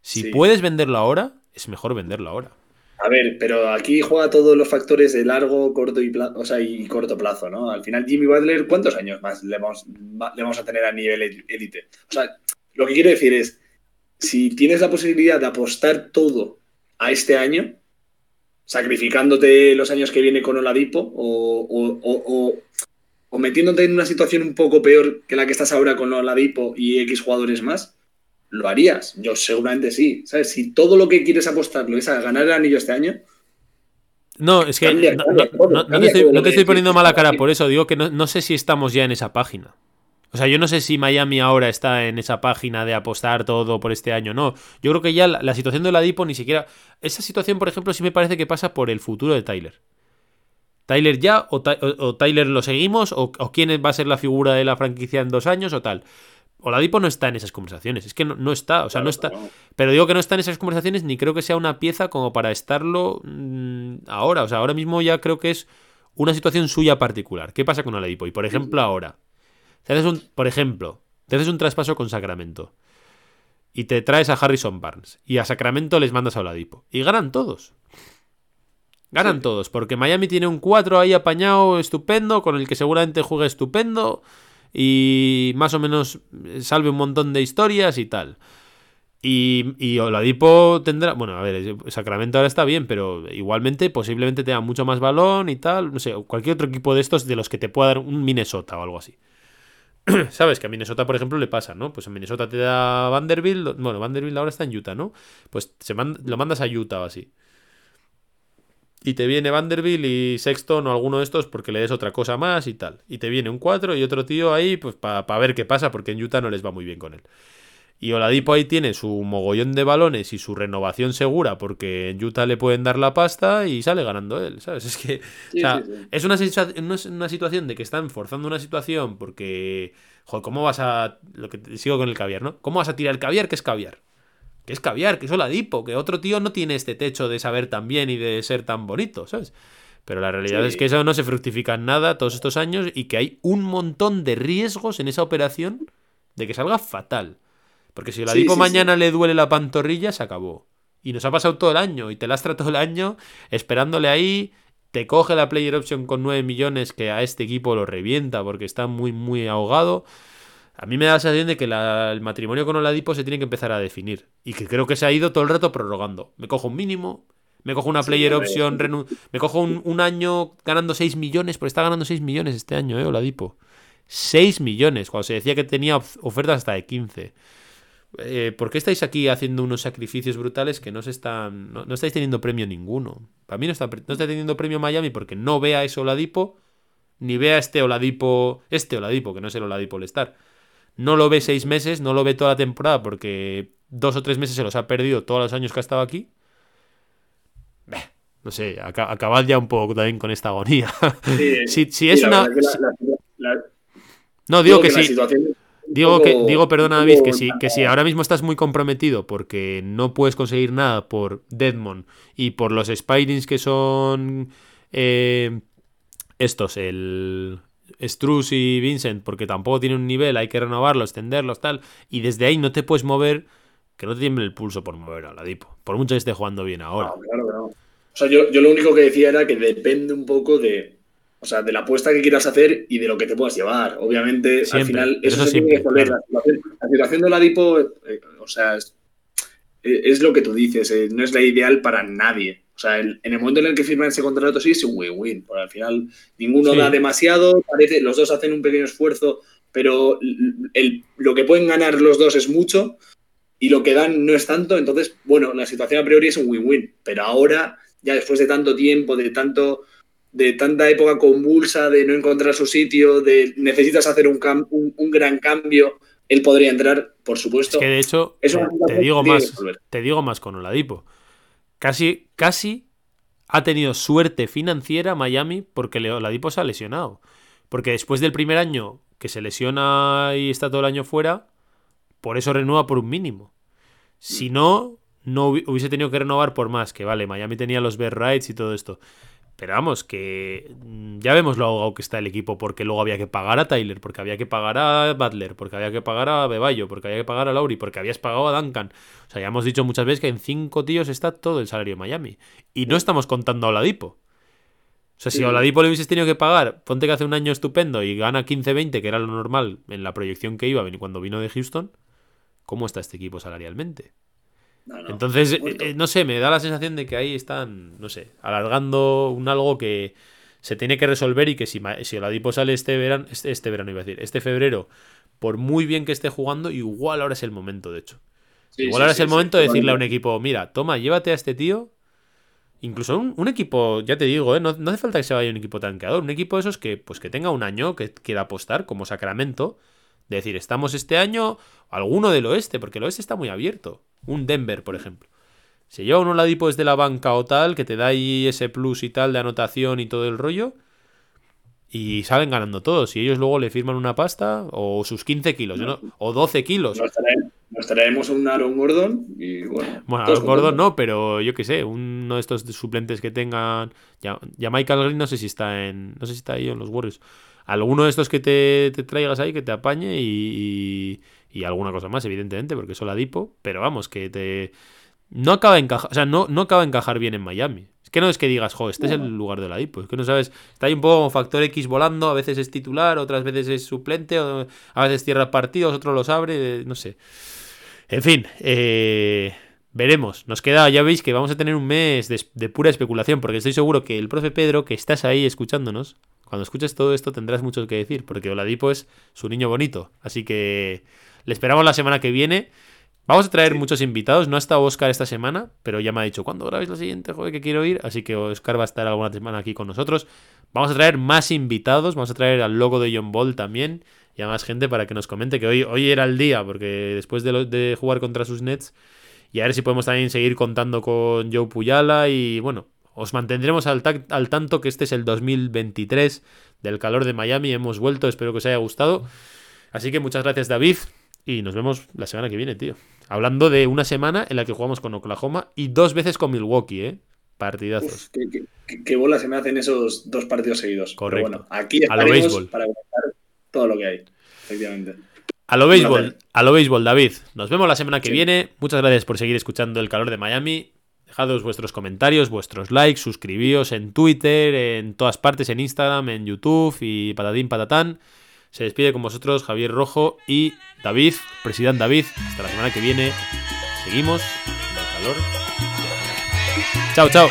Si Sí. puedes venderlo ahora, es mejor venderlo ahora. A ver, pero aquí juega todos los factores de largo, corto y, pla- o sea, y corto plazo, ¿no? Al final, Jimmy Butler, ¿cuántos años más le vamos, va- le vamos a tener a nivel el- élite? O sea, lo que quiero decir es, si tienes la posibilidad de apostar todo a este año, sacrificándote los años que viene con Oladipo o, o- o- o- o metiéndote en una situación un poco peor que la que estás ahora con Oladipo y X jugadores más, lo harías. Yo seguramente sí. ¿Sabes? Si todo lo que quieres apostarlo es a ganar el anillo este año, No, es que Cambia, no, cambia no- todo, no- no te estoy, te poniendo mala cara por eso, digo que no sé si estamos ya en esa página. O sea, yo no sé si Miami ahora está en esa página de apostar todo por este año, no. Yo creo que ya la, la situación de la Dipo ni siquiera... Esa situación, por ejemplo, sí me parece que pasa por el futuro de Tyler. Tyler ya, o, Ty- o- o Tyler lo seguimos, o, o quién va a ser la figura de la franquicia en dos años, o tal. Oladipo no está en esas conversaciones, es que no, no está, o sea, no está... Claro, Pero digo que no está en esas conversaciones ni creo que sea una pieza como para estarlo mm, ahora. O sea, ahora mismo ya creo que es una situación suya particular. ¿Qué pasa con Oladipo? Y por ejemplo, ahora, te haces un, por ejemplo, te haces un traspaso con Sacramento y te traes a Harrison Barnes y a Sacramento les mandas a Oladipo y ganan todos. Ganan Sí. todos, porque Miami tiene un 4 ahí apañado estupendo, con el que seguramente juegue estupendo y más o menos eh, salve un montón de historias y tal. Y, y Oladipo tendrá. Bueno, a ver, Sacramento ahora está bien, pero igualmente posiblemente tenga mucho más balón y tal. No sé, cualquier otro equipo de estos de los que te pueda dar un Minnesota o algo así. Sabes que a Minnesota, por ejemplo, le pasa, ¿no? Pues en Minnesota te da Vanderbilt. Bueno, Vanderbilt ahora está en Utah, ¿no? Pues se lo mandas a Utah o así. Y te viene Vanderbilt y Sexton o alguno de estos porque le des otra cosa más y tal. Y te viene un 4 y otro tío ahí, pues para ver qué pasa, porque en Utah no les va muy bien con él. Y Oladipo ahí tiene su mogollón de balones y su renovación segura, porque en Utah le pueden dar la pasta y sale ganando él, ¿sabes? Es que Sí, o sea, sí, sí. es una, situación de que están forzando una situación porque, joder, ¿cómo vas a... Lo que te- sigo con el caviar, ¿no? ¿Cómo vas a tirar el caviar? ¿Qué es caviar? Que es caviar, que es Oladipo, que otro tío no tiene este techo de saber tan bien y de ser tan bonito, ¿sabes? Pero la realidad Sí. es que eso no se fructifica en nada todos estos años y que hay un montón de riesgos en esa operación de que salga fatal. Porque si Oladipo sí, mañana le duele la pantorrilla, se acabó. Y nos ha pasado todo el año y te lastra todo el año esperándole ahí. Te coge la player option con 9 millones que a este equipo lo revienta porque está muy, muy ahogado. A mí me da la sensación de que la- el matrimonio con Oladipo se tiene que empezar a definir. Y que creo que se ha ido todo el rato prorrogando. Me cojo un mínimo, me cojo una player option, me cojo un, un año ganando 6 millones, porque está ganando 6 millones este año, ¿eh? Oladipo. 6 millones, cuando se decía que tenía of- ofertas hasta de 15. Eh, ¿Por qué estáis aquí haciendo unos sacrificios brutales que no se están. No, no estáis teniendo premio ninguno? Para mí no está, no está teniendo premio Miami porque no vea ese Oladipo, ni vea este Oladipo. Este Oladipo, que no es el Oladipo All-Star. No lo ve seis meses, no lo ve toda la temporada porque dos o tres meses se los ha perdido todos los años que ha estado aquí. No sé, aca- acabad ya un poco también con esta agonía. Sí, si, es una. verdad que la- la- la- No, digo que, sí. situación Digo que, digo, perdona David, que si, que si ahora mismo estás muy comprometido porque no puedes conseguir nada por Deadmond y por los Spidings que son eh, estos, el Struz y Vincent, porque tampoco tienen un nivel, hay que renovarlos, extenderlos, tal, y desde ahí no te puedes mover, que no te tiemble el pulso por mover a la Dipo, por mucho que esté jugando bien ahora. No, claro que no. O sea, yo, yo lo único que decía era que depende un poco de, o sea, de la apuesta que quieras hacer y de lo que te puedas llevar. Obviamente, al final, eso, eso se tiene que resolver. claro. La, situación, la situación de Oladipo, eh, o sea, es, es lo que tú dices, eh, no es la ideal para nadie. O sea, el- en el momento en el que firman ese contrato sí es un win-win, porque al final ninguno Sí. da demasiado, parece, los dos hacen un pequeño esfuerzo, pero el- lo que pueden ganar los dos es mucho y lo que dan no es tanto, entonces, bueno, la situación a priori es un win-win, pero ahora, ya después de tanto tiempo, de tanto de tanta época convulsa, de no encontrar su sitio, de necesitas hacer un, cam- un, un gran cambio, él podría entrar, por supuesto. Es que de hecho, Es te, una te situación digo más, te digo más con Oladipo. Casi, casi ha tenido suerte financiera Miami porque Oladipo se ha lesionado. Porque después del primer año que se lesiona y está todo el año fuera, por eso renueva por un mínimo. Si no, no hubi- hubiese tenido que renovar por más, que vale, Miami tenía los best rights y todo esto. Pero vamos, que mm, ya vemos lo ahogado que está el equipo, porque luego había que pagar a Tyler, porque había que pagar a Butler, porque había que pagar a Beballo, porque había que pagar a Lauri, porque habías pagado a Duncan. O sea, ya hemos dicho muchas veces que en cinco tíos está todo el salario de Miami. Y no estamos contando a Oladipo. O sea, si a Oladipo le hubieses tenido que pagar, ponte que hace un año estupendo y gana 15-20, que era lo normal en la proyección que iba cuando vino de Houston, ¿cómo está este equipo salarialmente? Entonces, eh, eh, no sé, me da la sensación de que ahí están, no sé, alargando un algo que se tiene que resolver y que si, si Oladipo sale este verano, este, este, verano iba a decir, este febrero, por muy bien que esté jugando, igual ahora es el momento, de hecho. igual ahora es el momento de decirle a un equipo, mira, toma, llévate a este tío. Incluso un, equipo, ya te digo, ¿eh? no, hace falta que se vaya un equipo tanqueador, un equipo de esos que, pues, que tenga un año, que quiera apostar, como Sacramento, de decir, estamos este año, alguno del oeste, porque el oeste está muy abierto. Un Denver, por ejemplo. Si lleva un Oladipo desde la banca o tal, que te da ahí ese plus y tal de anotación y todo el rollo, y salen ganando todos. Y ellos luego le firman una pasta o sus 15 kilos, o 12 kilos. Nos traemos, un Aaron Gordon y bueno. Bueno, Aaron Gordon no, pero yo qué sé, uno de estos suplentes que tengan. Ya, ya Michael Green no sé si está en. No sé si está ahí en los Warriors. Alguno de estos que te, traigas ahí, que te apañe y, y, alguna cosa más, evidentemente, porque es Oladipo. Pero vamos, que te. No acaba de encajar, o sea, no, no acaba de encajar bien en Miami. Es que no es que digas, jo, este es el lugar de Oladipo. Es que no sabes, está ahí un poco como factor X volando, a veces es titular, otras veces es suplente, a veces cierra partidos, otros los abre, no sé. En fin, eh, veremos. Nos queda, ya veis que vamos a tener un mes de, de, pura especulación, porque estoy seguro que el profe Pedro, que estás ahí escuchándonos, cuando escuches todo esto tendrás mucho que decir, porque Oladipo es su niño bonito. Así que le esperamos la semana que viene. Vamos a traer muchos invitados. No ha estado Oscar esta semana, pero ya me ha dicho, ¿cuándo grabéis la siguiente? Joder, que quiero ir. Así que Oscar va a estar alguna semana aquí con nosotros. Vamos a traer más invitados. Vamos a traer al logo de John Ball también. Y a más gente para que nos comente que hoy, hoy era el día, porque después de, de jugar contra sus Nets. Y a ver si podemos también seguir contando con Joe Puyala. Y bueno, os mantendremos al, al, tanto que este es el 2023 del calor de Miami. Hemos vuelto, espero que os haya gustado. Así que muchas gracias, David. Y nos vemos la semana que viene, tío. Hablando de una semana en la que jugamos con Oklahoma y dos veces con Milwaukee, ¿eh? Partidazos. qué, bola se me hacen esos dos partidos seguidos. Correcto. bueno, aquí a lo béisbol. para comentar todo lo que hay, efectivamente. A lo béisbol, a lo béisbol, David. Nos vemos la semana que viene. Muchas gracias por seguir escuchando El Calor de Miami. Dejados vuestros comentarios, vuestros likes, suscribíos en Twitter, en todas partes, en Instagram, en YouTube y patatín patatán. Se despide con vosotros Javier Rojo y David, presidente David. Hasta la semana que viene. Seguimos. Chao, chao.